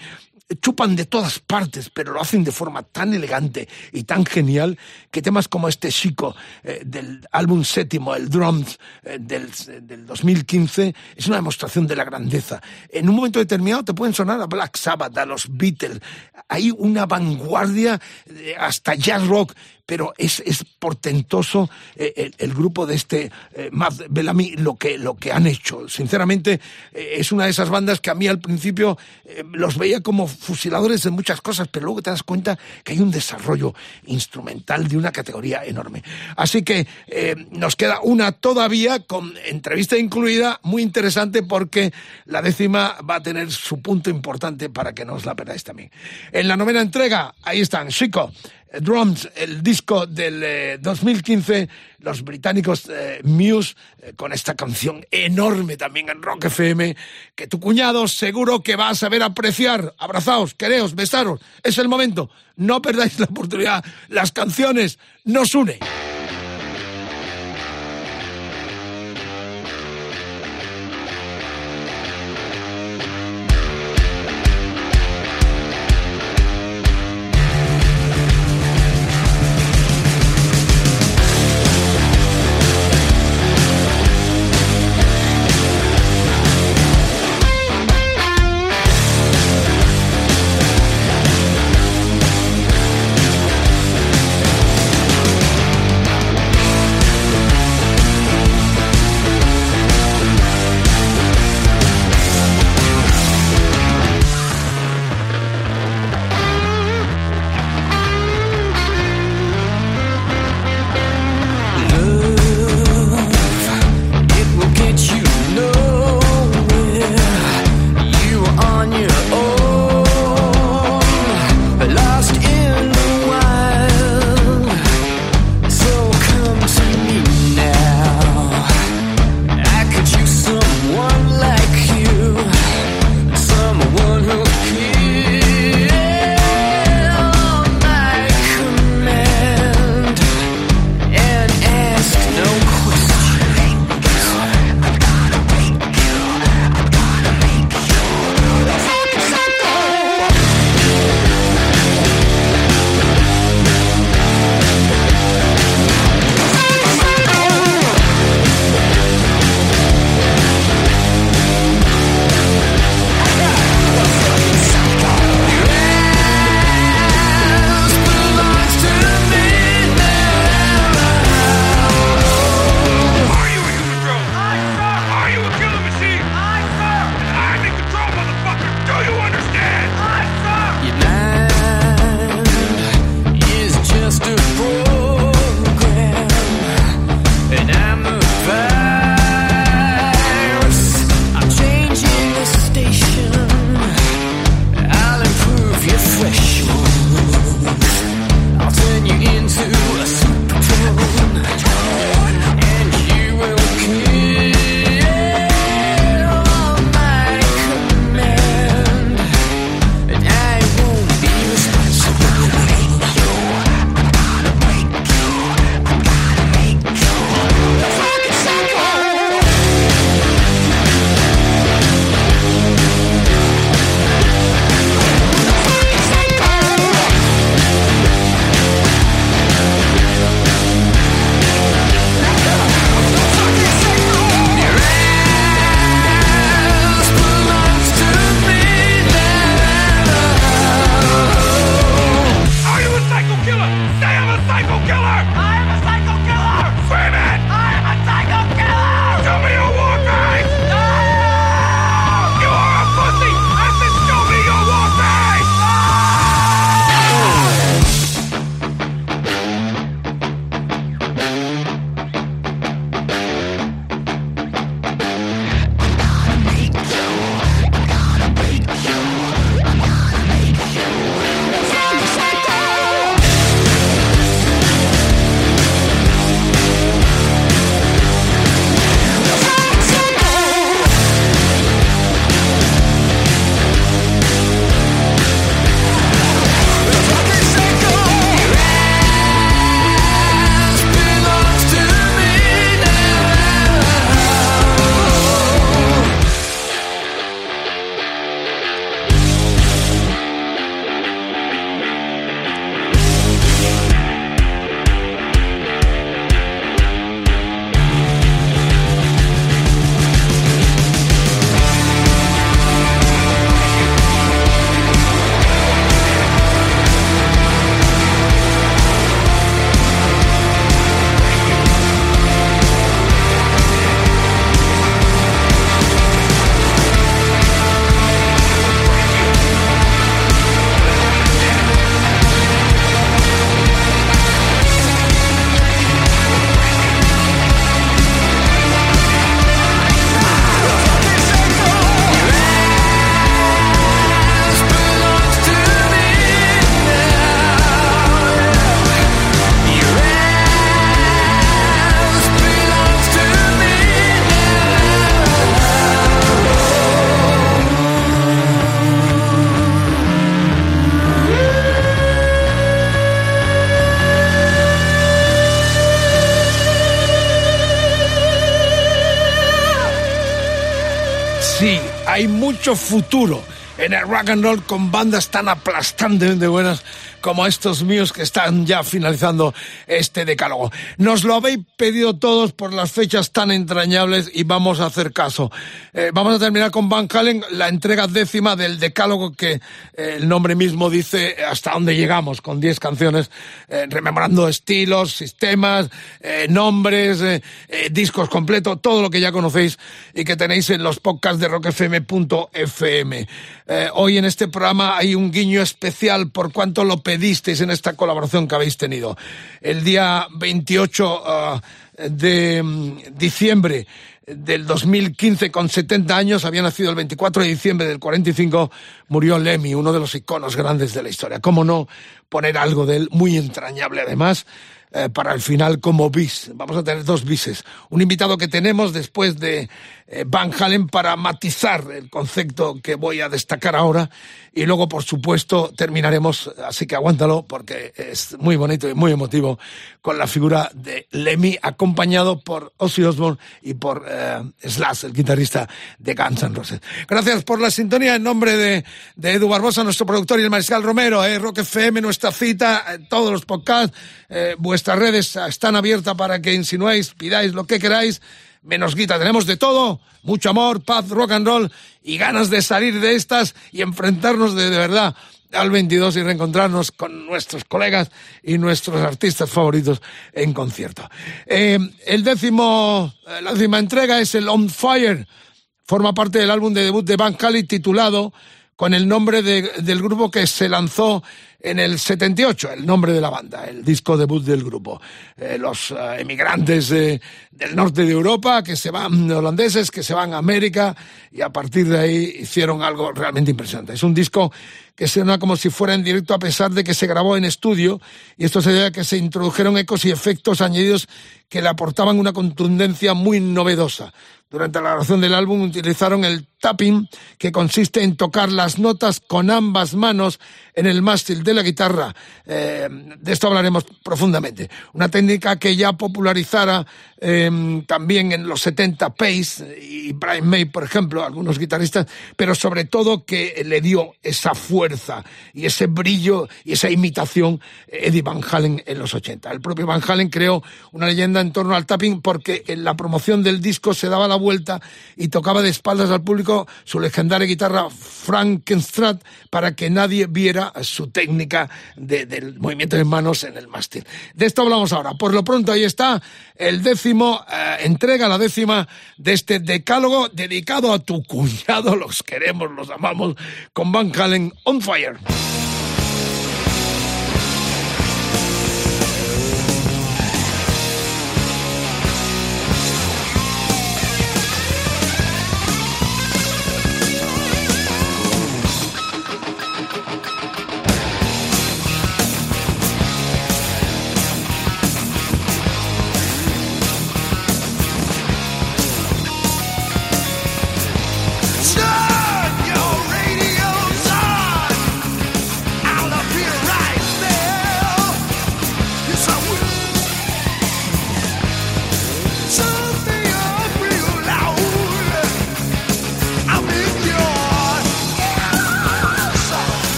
chupan de todas partes, pero lo hacen de forma tan elegante y tan genial que temas como este chico eh, del álbum séptimo, el Drums eh, del, del 2015, es una demostración de la grandeza. En un momento determinado te pueden sonar a Black Sabbath, a los Beatles. Hay una vanguardia eh, hasta jazz rock pero es, es portentoso eh, el, grupo de este eh, Matt Bellamy, lo que, lo que han hecho. Sinceramente, eh, es una de esas bandas que a mí al principio los veía como fusiladores de muchas cosas, pero luego te das cuenta que hay un desarrollo instrumental de una categoría enorme. Así que nos queda una todavía con entrevista incluida, muy interesante porque la décima va a tener su punto importante para que no os la perdáis también. En la novena entrega, ahí están, Chico. Drums, el disco del eh, 2015, los británicos eh, Muse, eh, con esta canción enorme también en Rock FM, que tu cuñado seguro que va a saber apreciar. Abrazaos, quereos, besaros. Es el momento. No perdáis la oportunidad. Las canciones nos unen. Futuro en el rock and roll con bandas tan aplastantemente buenas como estos míos que están ya finalizando este decálogo. Nos lo habéis pedido todos por las fechas tan entrañables y vamos a hacer caso. Eh, vamos a terminar con Van Halen, la entrega décima del decálogo que eh, el nombre mismo dice hasta dónde llegamos, con 10 canciones, eh, rememorando estilos, sistemas, nombres, discos completos, todo lo que ya conocéis y que tenéis en los podcasts de rockfm.fm. Eh, hoy en este programa hay un guiño especial por cuanto lo pedisteis en esta colaboración que habéis tenido. El día 28 ah, de mm, diciembre del 2015 con 70 años, había nacido el 24 de diciembre del 45, murió Lemmy, uno de los iconos grandes de la historia. ¿Cómo no poner algo de él muy entrañable además? eh, para el final como bis. Vamos a tener dos bises. Un invitado que tenemos después de Van Halen para matizar el concepto que voy a destacar ahora. Y luego, por supuesto, terminaremos, así que aguántalo porque es muy bonito y muy emotivo, con la figura de Lemmy acompañado por Ozzy Osbourne y por eh, Slash, el guitarrista de Guns N' Roses. Gracias por la sintonía. En nombre de, de Edu Barbosa, nuestro productor, y el Mariscal Romero, eh, Rock FM, nuestra cita, eh, todos los podcasts, eh, vuestras redes están abiertas para que insinuéis, pidáis lo que queráis menos guita. Tenemos de todo, mucho amor, paz, rock and roll y ganas de salir de estas y enfrentarnos de, verdad al 22 y reencontrarnos con nuestros colegas y nuestros artistas favoritos en concierto. Eh, el décimo, eh, la décima entrega es el On Fire. Forma parte del álbum de debut de Van Halen titulado con el nombre de- del grupo que se lanzó en el 78, el nombre de la banda, el disco debut del grupo. Eh, los eh, emigrantes eh, del norte de Europa que se van, holandeses que se van a América y a partir de ahí hicieron algo realmente impresionante. Es un disco que suena como si fuera en directo a pesar de que se grabó en estudio y esto se debe a que se introdujeron ecos y efectos añadidos que le aportaban una contundencia muy novedosa. Durante la grabación del álbum utilizaron el tapping, que consiste en tocar las notas con ambas manos en el mástil de la guitarra. Eh, de esto hablaremos profundamente. Una técnica que ya popularizara eh, también en los 70 Pace y Brian May, por ejemplo, algunos guitarristas, pero sobre todo que le dio esa fuerza y ese brillo y esa imitación Eddie Van Halen en los 80. El propio Van Halen creó una leyenda en torno al tapping porque en la promoción del disco se daba la vuelta y tocaba de espaldas al público su legendaria guitarra Frankenstrat para que nadie viera su técnica de- del movimiento de manos en el mástil. De esto hablamos ahora. Por lo pronto ahí está el décimo eh, entrega, la décima de este decálogo dedicado a tu cuñado. Los queremos, los amamos, con Van Halen on fire.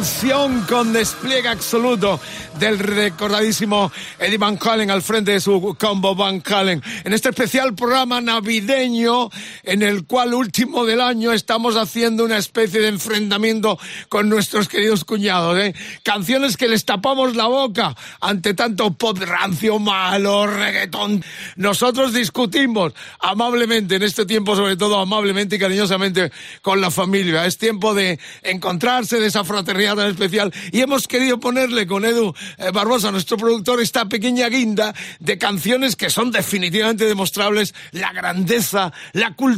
Canción con despliegue absoluto del recordadísimo Eddie Van Halen al frente de su combo Van Halen. En este especial programa navideño, en el cual último del año estamos haciendo una especie de enfrentamiento con nuestros queridos cuñados. ¿eh? Canciones que les tapamos la boca ante tanto pop rancio, malo, reggaetón. Nosotros discutimos amablemente en este tiempo, sobre todo amablemente y cariñosamente con la familia. Es tiempo de encontrarse, de esa fraternidad tan especial. Y hemos querido ponerle con Edu eh, Barbosa, nuestro productor, esta pequeña guinda de canciones que son definitivamente demostrables la grandeza, la cultura,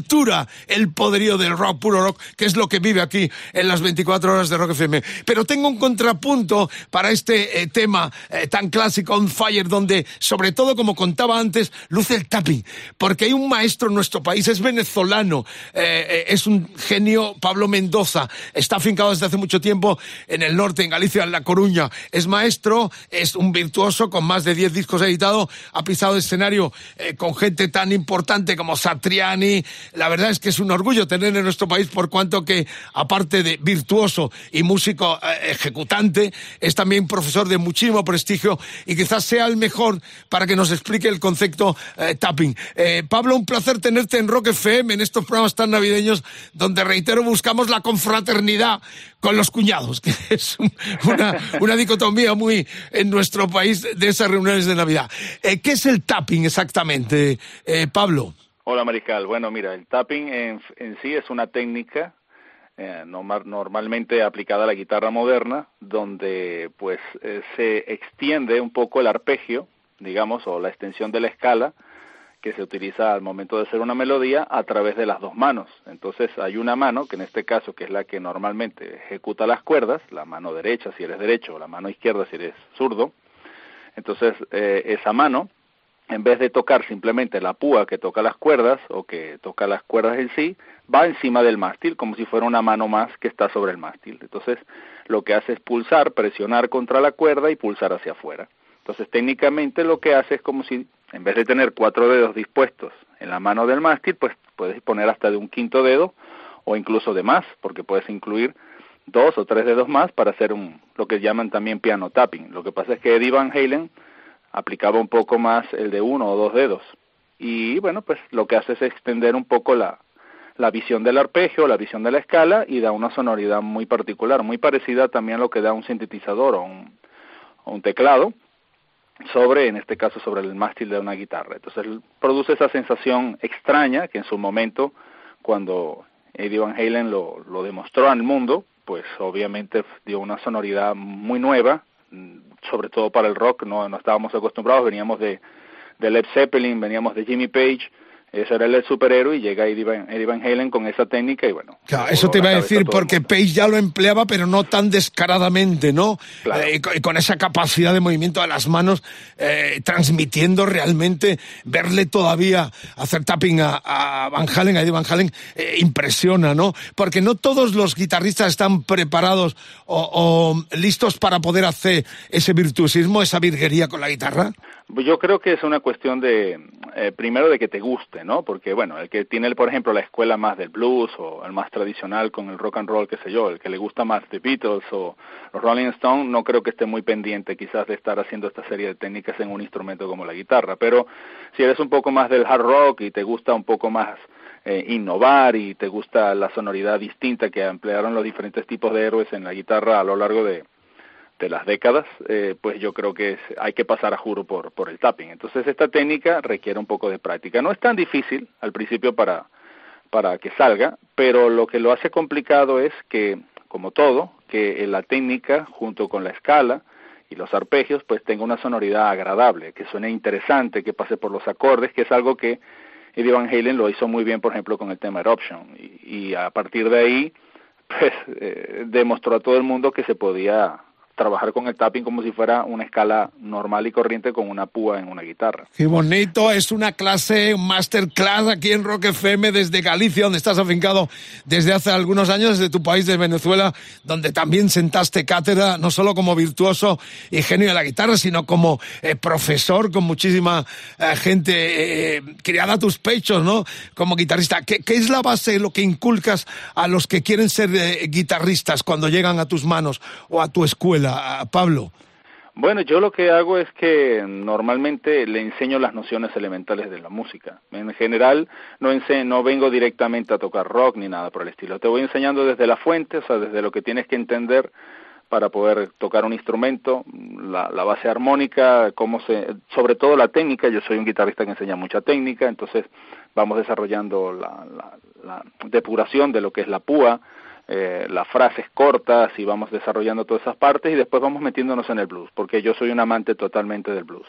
el poderío del rock, puro rock, que es lo que vive aquí en las 24 horas de Rock FM. Pero tengo un contrapunto para este eh, tema eh, tan clásico, On Fire, donde, sobre todo, como contaba antes, luce el tapping. Porque hay un maestro en nuestro país, es venezolano, eh, es un genio, Pablo Mendoza, está afincado desde hace mucho tiempo en el norte, en Galicia, en La Coruña. Es maestro, es un virtuoso con más de 10 discos editados, ha pisado escenario con gente tan importante como Satriani. La verdad es que es un orgullo tener en nuestro país por cuanto que, aparte de virtuoso y músico eh, ejecutante, es también profesor de muchísimo prestigio y quizás sea el mejor para que nos explique el concepto eh, tapping. Eh, Pablo, un placer tenerte en Rock FM en estos programas tan navideños donde, reitero, buscamos la confraternidad con los cuñados, que es un- una, dicotomía muy en nuestro país de esas reuniones de Navidad. ¿Qué es el tapping exactamente, Pablo? Hola Mariscal, bueno mira, el tapping en, en sí es una técnica eh, normal- normalmente aplicada a la guitarra moderna, donde pues eh, se extiende un poco el arpegio, digamos, o la extensión de la escala que se utiliza al momento de hacer una melodía a través de las dos manos. Entonces hay una mano, que en este caso que es la que normalmente ejecuta las cuerdas, la mano derecha si eres derecho o la mano izquierda si eres zurdo. Entonces eh, esa mano en vez de tocar simplemente la púa que toca las cuerdas o que toca las cuerdas en sí, va encima del mástil como si fuera una mano más que está sobre el mástil. Entonces, lo que hace es pulsar, presionar contra la cuerda y pulsar hacia afuera. Entonces, técnicamente lo que hace es como si, en vez de tener cuatro dedos dispuestos en la mano del mástil, pues puedes poner hasta de un quinto dedo o incluso de más, porque puedes incluir dos o tres dedos más para hacer un, lo que llaman también piano tapping. Lo que pasa es que Eddie Van Halen aplicaba un poco más el de uno o dos dedos. Y bueno, pues lo que hace es extender un poco la, la visión del arpegio, la visión de la escala y da una sonoridad muy particular, muy parecida también a lo que da un sintetizador o un, teclado sobre, en este caso, sobre el mástil de una guitarra. Entonces produce esa sensación extraña que en su momento, cuando Eddie Van Halen lo, lo demostró al mundo, pues obviamente dio una sonoridad muy nueva, sobre todo para el rock, no, no estábamos acostumbrados, veníamos de, de Led Zeppelin, veníamos de Jimmy Page, ese era el superhéroe y llega Eddie Van, Eddie Van Halen con esa técnica y bueno. Claro, eso te iba a decir porque. Page ya lo empleaba, pero no tan descaradamente, ¿no? Claro. Eh, y con, y con esa capacidad de movimiento de las manos, eh, transmitiendo realmente, verle todavía hacer tapping a, a Van Halen, a Eddie Van Halen, eh, impresiona, ¿no? Porque no todos los guitarristas están preparados o, o listos para poder hacer ese virtuosismo, esa virguería con la guitarra. Yo creo que es una cuestión de, eh, primero, de que te guste, ¿no? Porque, bueno, el que tiene, por ejemplo, la escuela más del blues o el más tradicional con el rock and roll, qué sé yo, el que le gusta más The Beatles o los Rolling Stones, no creo que esté muy pendiente quizás de estar haciendo esta serie de técnicas en un instrumento como la guitarra. Pero si eres un poco más del hard rock y te gusta un poco más eh, innovar y te gusta la sonoridad distinta que emplearon los diferentes tipos de héroes en la guitarra a lo largo de, de las décadas, eh, pues yo creo que es- hay que pasar a juro por, por el tapping. Entonces esta técnica requiere un poco de práctica. No es tan difícil al principio para, para que salga, pero lo que lo hace complicado es que, como todo, que la técnica junto con la escala y los arpegios pues tenga una sonoridad agradable, que suene interesante, que pase por los acordes, que es algo que Eddie Van Halen lo hizo muy bien, por ejemplo, con el tema Eruption. Y, y a partir de ahí, pues, eh, demostró a todo el mundo que se podía trabajar con el tapping como si fuera una escala normal y corriente con una púa en una guitarra. Qué bonito, es una clase, un masterclass aquí en Rock FM desde Galicia, donde estás afincado desde hace algunos años, desde tu país de Venezuela, donde también sentaste cátedra, no solo como virtuoso y genio de la guitarra, sino como eh, profesor con muchísima eh, gente eh, criada a tus pechos, ¿no? Como guitarrista. ¿Qué, qué es la base, lo que inculcas a los que quieren ser guitarristas cuando llegan a tus manos o a tu escuela, Pablo? Bueno, yo lo que hago es que normalmente le enseño las nociones elementales de la música. En general, no, ense no vengo directamente a tocar rock ni nada por el estilo. Te voy enseñando desde la fuente, o sea, desde lo que tienes que entender para poder tocar un instrumento, la, la base armónica, cómo se, sobre todo la técnica. Yo soy un guitarrista que enseña mucha técnica, entonces vamos desarrollando la, la, la depuración de lo que es la púa, eh, las frases cortas y vamos desarrollando todas esas partes y después vamos metiéndonos en el blues, porque yo soy un amante totalmente del blues.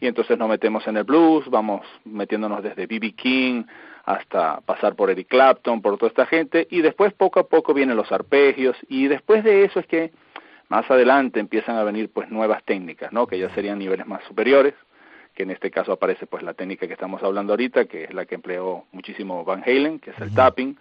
Y entonces nos metemos en el blues, vamos metiéndonos desde B.B. King hasta pasar por Eric Clapton, por toda esta gente, y después poco a poco vienen los arpegios, y después de eso es que más adelante empiezan a venir pues nuevas técnicas, ¿no? Que ya serían niveles más superiores, que en este caso aparece pues la técnica que estamos hablando ahorita, que es la que empleó muchísimo Van Halen, que es el tapping,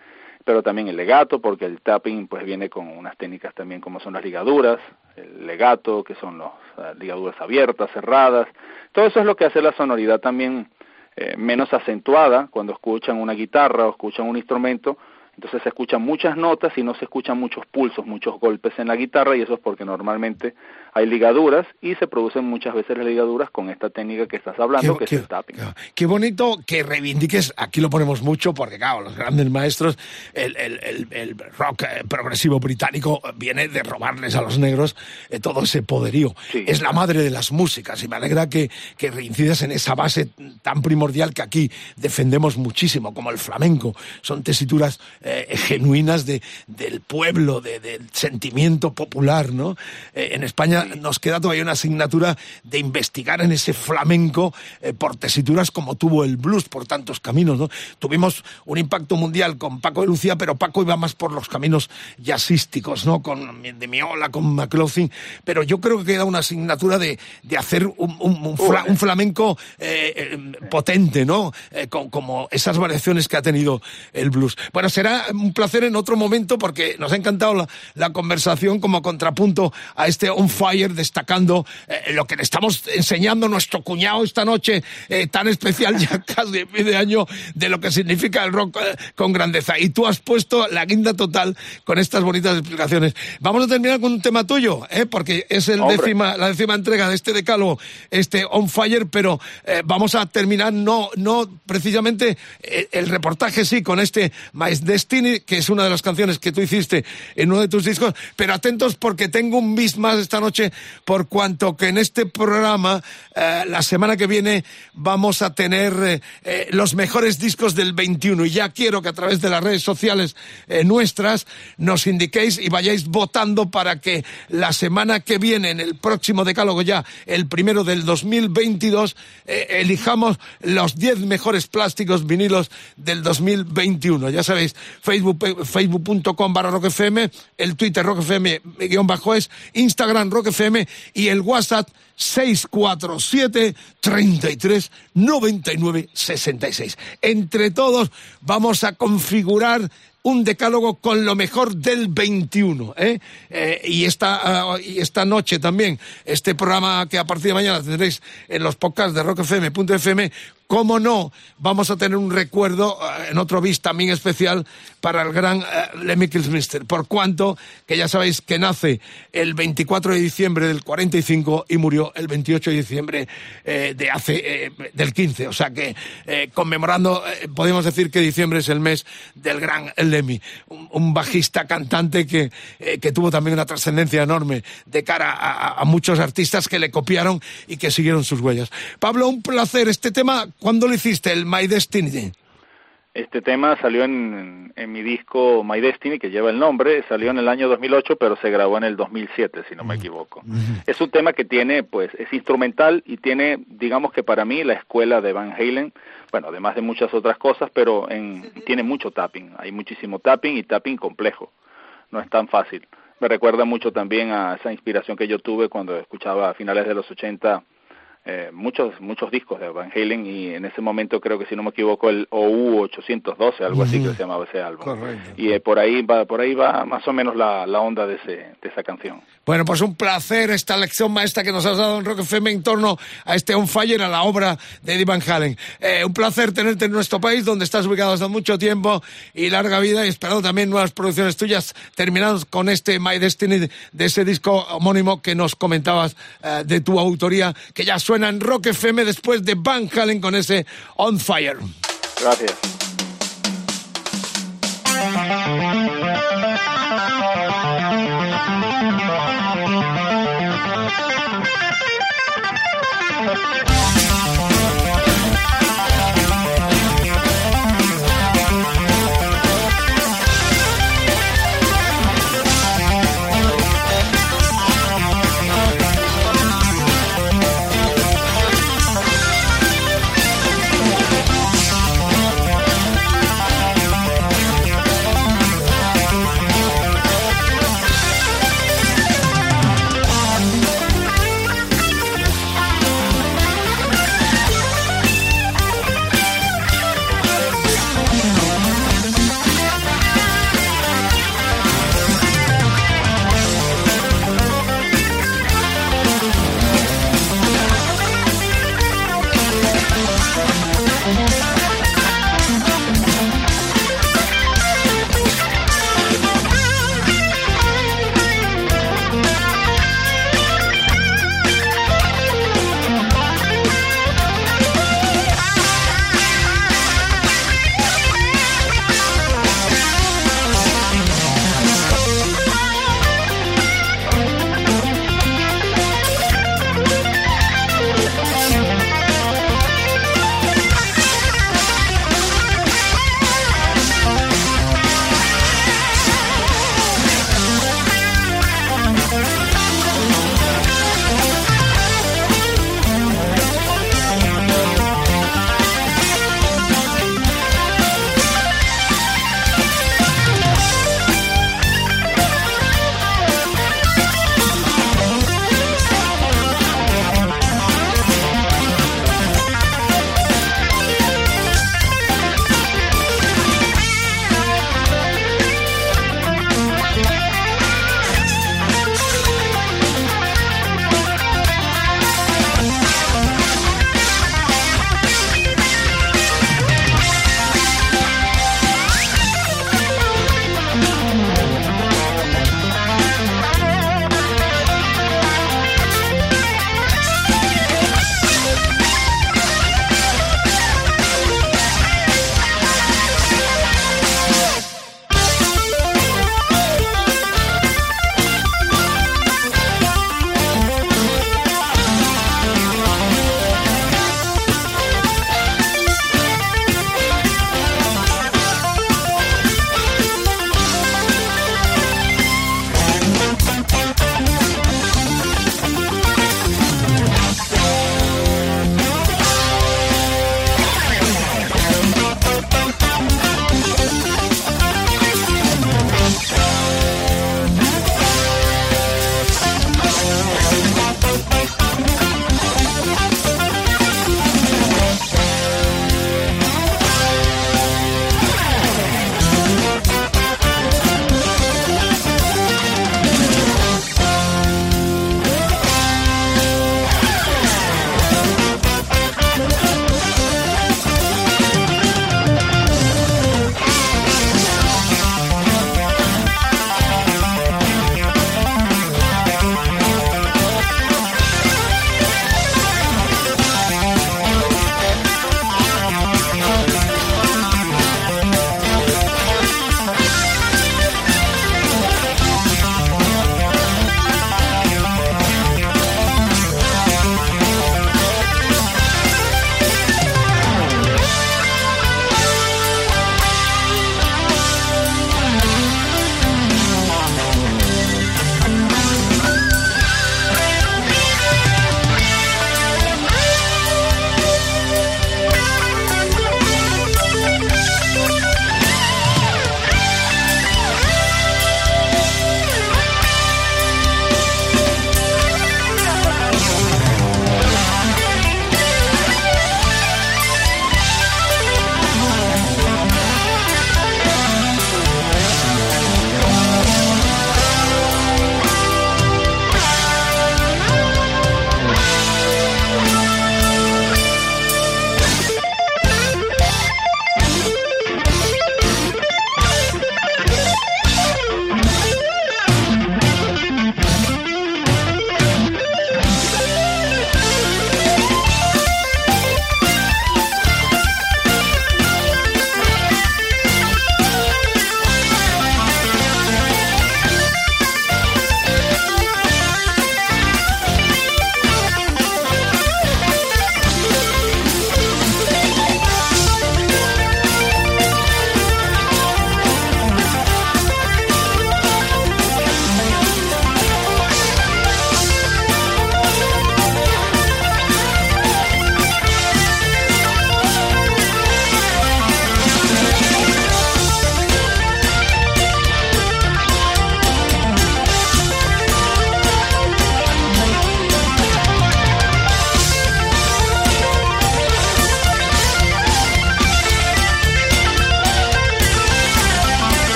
pero también el legato, porque el tapping pues viene con unas técnicas también como son las ligaduras, el legato, que son las ligaduras abiertas, cerradas, todo eso es lo que hace la sonoridad también eh, menos acentuada. Cuando escuchan una guitarra o escuchan un instrumento, entonces se escuchan muchas notas y no se escuchan muchos pulsos, muchos golpes en la guitarra y eso es porque normalmente hay ligaduras y se producen muchas veces las ligaduras con esta técnica que estás hablando, Qué- que qué- es el tapping. Qué bonito que reivindiques, aquí lo ponemos mucho, porque claro, los grandes maestros, el, el- el- el rock eh, progresivo británico viene de robarles a los negros eh, todo ese poderío. Sí. Es la madre de las músicas y me alegra que, que reincidas en esa base tan primordial que aquí defendemos muchísimo, como el flamenco. Son tesituras eh, genuinas de, del pueblo, de- del sentimiento popular, ¿no? Eh, en España nos queda todavía una asignatura de investigar en ese flamenco eh, por tesituras como tuvo el blues por tantos caminos, ¿no? Tuvimos un impacto mundial con Paco de Lucía, pero Paco iba más por los caminos jazzísticos, ¿no? Con de Miola, con McLaughlin, pero yo creo que queda una asignatura de, de hacer un, un- un fla- un flamenco eh, eh, potente, ¿no? Eh, con, como esas variaciones que ha tenido el blues. Bueno, será un placer en otro momento porque nos ha encantado la, la conversación como contrapunto a este On Fire, destacando eh, lo que le estamos enseñando a nuestro cuñado esta noche eh, tan especial, ya casi de fin de año, de lo que significa el rock eh, con grandeza. Y tú has puesto la guinda total con estas bonitas explicaciones. Vamos a terminar con un tema tuyo, ¿eh? porque es el Hombre. décima, la décima entrega de este decálogo, este On Fire, pero eh, vamos a terminar no, no precisamente el reportaje sí con este My Destiny, que es una de las canciones que tú hiciste en uno de tus discos, pero atentos porque tengo un bis más esta noche, por cuanto que en este programa, eh, la semana que viene, vamos a tener eh, eh, los mejores discos del 21 y ya quiero que a través de las redes sociales nuestras nos indiquéis y vayáis votando para que la semana que viene, en el próximo decálogo ya, el primero del 2022, eh, elijamos los 10 mejores plásticos vinilos del 2021. Ya sabéis, Facebook, facebook.com barra rockfm, el Twitter rockfm guion bajo es, Instagram rockfm y el WhatsApp 647 33 99 66. Entre todos vamos a configurar un decálogo con lo mejor del 21. ¿eh? Eh, y, esta, ah, y esta noche también, este programa que a partir de mañana tendréis en los podcasts de rockfm.fm, cómo no, vamos a tener un recuerdo eh, en otro bis también especial para el gran eh, Lemmy Kilmister, por cuanto que ya sabéis que nace el 24 de diciembre del 45 y murió el 28 de diciembre eh, de hace del 15, o sea que conmemorando podemos decir que diciembre es el mes del gran Lemmy, un, bajista cantante que, que tuvo también una trascendencia enorme de cara a muchos artistas que le copiaron y que siguieron sus huellas. Pablo, un placer. Este tema, ¿cuándo lo hiciste? El My Destiny. Este tema salió en, en mi disco My Destiny, que lleva el nombre, salió en el año 2008, pero se grabó en el 2007, si no me equivoco. Es un tema que tiene, pues, es instrumental y tiene, digamos que para mí, la escuela de Van Halen, bueno, además de muchas otras cosas, pero en, tiene mucho tapping, hay muchísimo tapping y tapping complejo, no es tan fácil. me recuerda mucho también a esa inspiración que yo tuve cuando escuchaba a finales de los 80 eh, muchos muchos discos de Van Halen y en ese momento creo que si no me equivoco el OU 812 algo así que se llamaba ese álbum Correcto. y eh, por ahí va por ahí va más o menos la, la onda de ese de esa canción Bueno, pues un placer esta lección maestra que nos has dado en Rock FM en torno a este On Fire, a la obra de Eddie Van Halen. Eh, un placer tenerte en nuestro país, donde estás ubicado hace mucho tiempo, y larga vida, y esperando también nuevas producciones tuyas, terminados con este My Destiny, de ese disco homónimo que nos comentabas eh, de tu autoría, que ya suena en Rock FM después de Van Halen con ese On Fire. gracias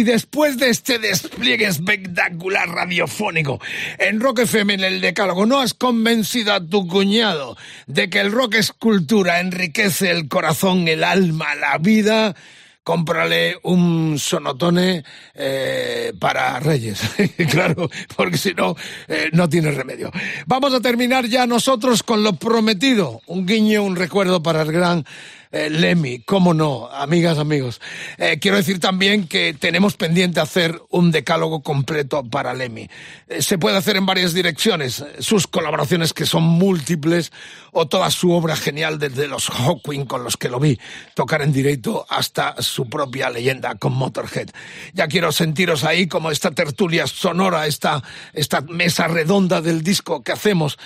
Si después de este despliegue espectacular radiofónico en Rock FM en el Decálogo no has convencido a tu cuñado de que el rock es cultura, enriquece el corazón, el alma, la vida, cómprale un sonotone eh, para Reyes, claro, porque si no, eh, no tiene remedio. Vamos a terminar ya nosotros con lo prometido, un guiño, un recuerdo para el gran eh, Lemmy, cómo no, amigas, amigos. Eh, quiero decir también que tenemos pendiente hacer un decálogo completo para Lemmy. Eh, se puede hacer en varias direcciones, sus colaboraciones que son múltiples o toda su obra genial desde los Hawkwind con los que lo vi tocar en directo hasta su propia leyenda con Motorhead. Ya quiero sentiros ahí como esta tertulia sonora, esta, esta mesa redonda del disco que hacemos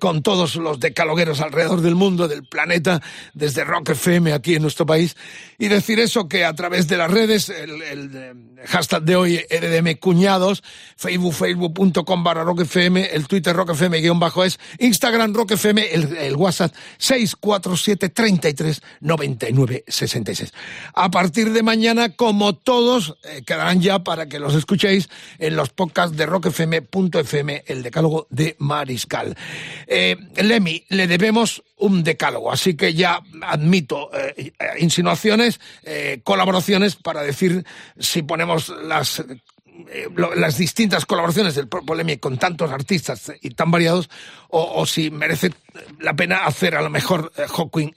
con todos los decalogueros alrededor del mundo, del planeta, desde Rock FM aquí en nuestro país, y decir eso que a través de las redes, el, eh, hashtag de hoy, RDM Cuñados, Facebook, facebook.com barra Rock FM, el Twitter Rock FM guion bajo es, Instagram Rock FM, el, el WhatsApp 647 33 99 66. A partir de mañana, como todos, eh, quedarán ya para que los escuchéis en los podcasts de rockfm.fm, el decálogo de Mariscal. Eh, Lemmy, le debemos un decálogo, así que ya admito eh, insinuaciones, eh, colaboraciones para decir si ponemos las eh, las distintas colaboraciones del Lemmy con tantos artistas y tan variados, o, si merece la pena hacer a lo mejor eh, Hawkwind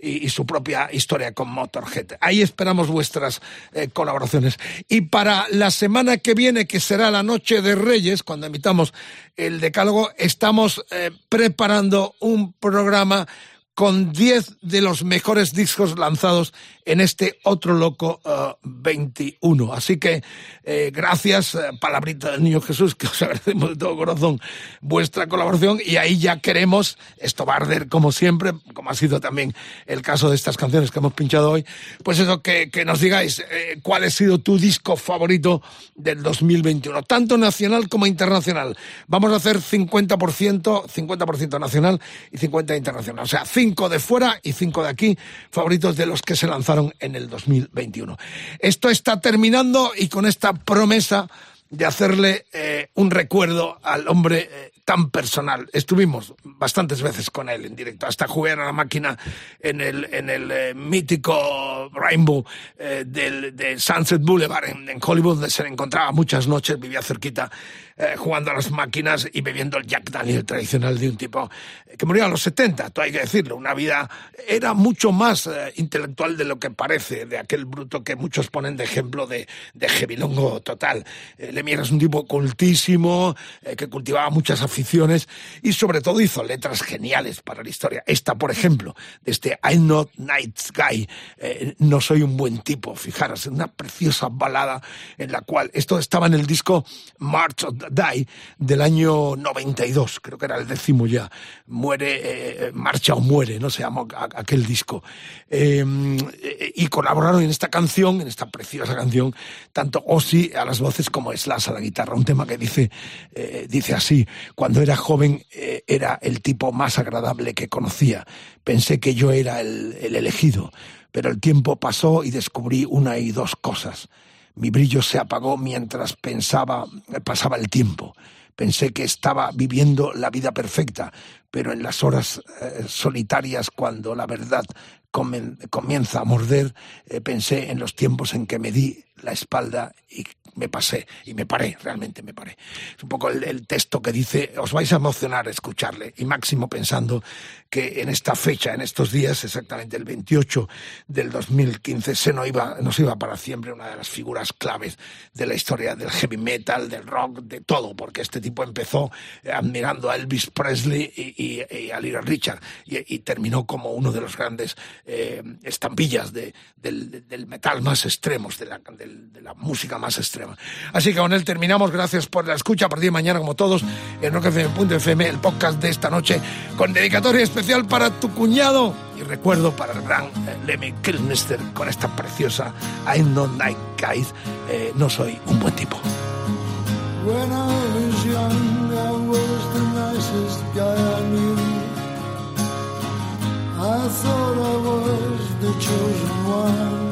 y, su propia historia con Motorhead. Ahí esperamos vuestras eh, colaboraciones. Y para la semana que viene, que será la Noche de Reyes, cuando emitamos el Decálogo, estamos eh, preparando un programa con 10 de los mejores discos lanzados en este otro loco eh, 21. Así que eh, gracias, eh, palabrita del Niño Jesús, que os agradecemos de todo corazón vuestra colaboración y ahí ya queremos, esto va a arder como siempre, como ha sido también el caso de estas canciones que hemos pinchado hoy, pues eso, que, que nos digáis cuál ha sido tu disco favorito del 2021, tanto nacional como internacional. Vamos a hacer 50%, 50% nacional y 50% internacional. O sea, 5 de fuera y 5 de aquí, favoritos de los que se lanzaron en el 2021. Esto está terminando y con esta promesa de hacerle eh, un recuerdo al hombre eh, tan personal. Estuvimos bastantes veces con él en directo, hasta jugar a la máquina en el, en el eh, mítico Rainbow eh, del, de Sunset Boulevard en, en Hollywood, donde se le encontraba muchas noches, vivía cerquita, eh, jugando a las máquinas y bebiendo el Jack Daniel tradicional de un tipo que murió a los 70, todo hay que decirlo, una vida, era mucho más eh, intelectual de lo que parece, de aquel bruto que muchos ponen de ejemplo de, de jebilongo total. Eh, Lemmy era un tipo cultísimo, eh, que cultivaba muchas aficiones y sobre todo hizo letras geniales para la historia. Esta, por ejemplo, de este I'm not nice guy, eh, no soy un buen tipo, fijaros, una preciosa balada en la cual, esto estaba en el disco March of Die del año 92, creo que era el décimo ya, muere, eh, marcha o muere, no se llamó a- aquel disco. Eh, eh, y colaboraron en esta canción, en esta preciosa canción, tanto Ozzy a las voces como Slash a la guitarra, un tema que dice, eh, dice así, cuando era joven eh, era el tipo más agradable que conocía, pensé que yo era el, el elegido, pero el tiempo pasó y descubrí una y dos cosas. Mi brillo se apagó mientras pensaba, pasaba el tiempo. Pensé que estaba viviendo la vida perfecta, pero en las horas eh, solitarias, cuando la verdad comienza a morder, eh, pensé en los tiempos en que me di la espalda y me pasé, y me paré, realmente me paré. Es un poco el, texto que dice, os vais a emocionar escucharle, y máximo pensando que en esta fecha, en estos días, exactamente el 28 del 2015, se nos iba, nos iba para siempre una de las figuras claves de la historia del heavy metal, del rock, de todo, porque este tipo empezó eh, admirando a Elvis Presley y, y- a Little Richard, y, terminó como uno de los grandes eh, estampillas de- del, metal más extremos, de la, de la música más extrema. Así que con él terminamos. Gracias por la escucha. A partir de mañana, como todos, en rockfm.fm, el podcast de esta noche, con dedicatoria especial para tu cuñado. Y recuerdo para el gran eh, Lemmy Kilmister con esta preciosa I'm not night guy. Eh, no soy un buen tipo. When I was young, I was the nicest guy I knew. I thought I was the chosen one.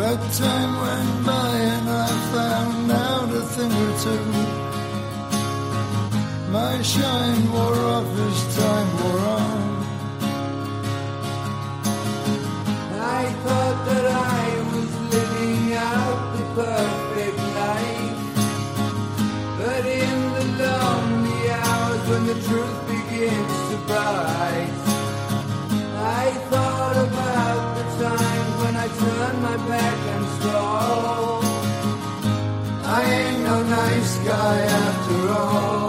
But time went by and I found out a thing or two. My shine wore off as time wore on. I thought that nice guy after all.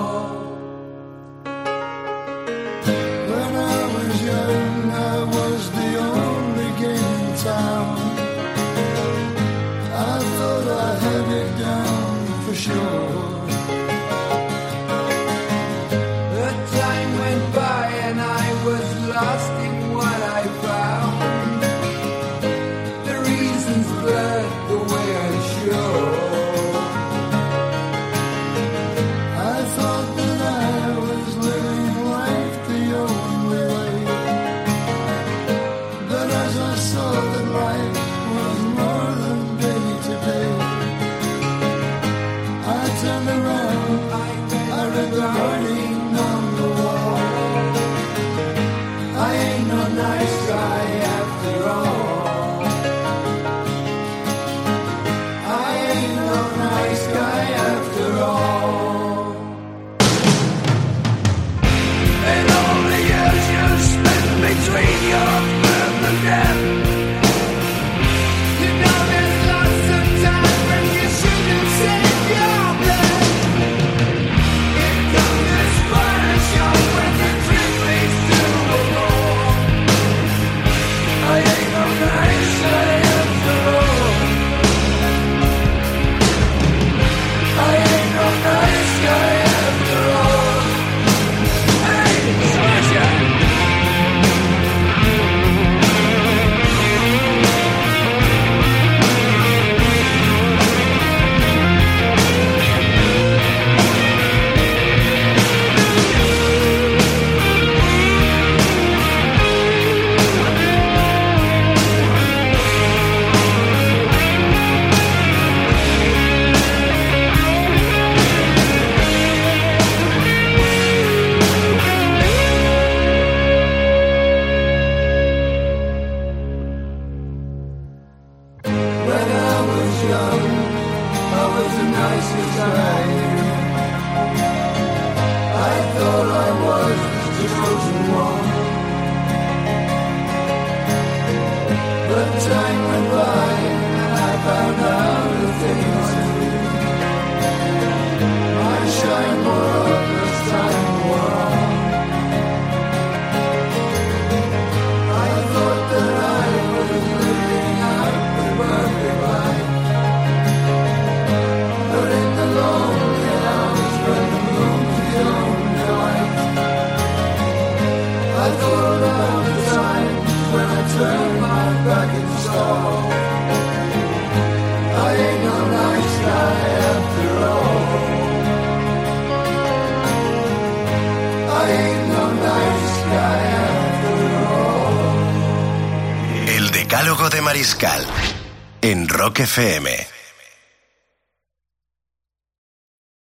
Rock FM.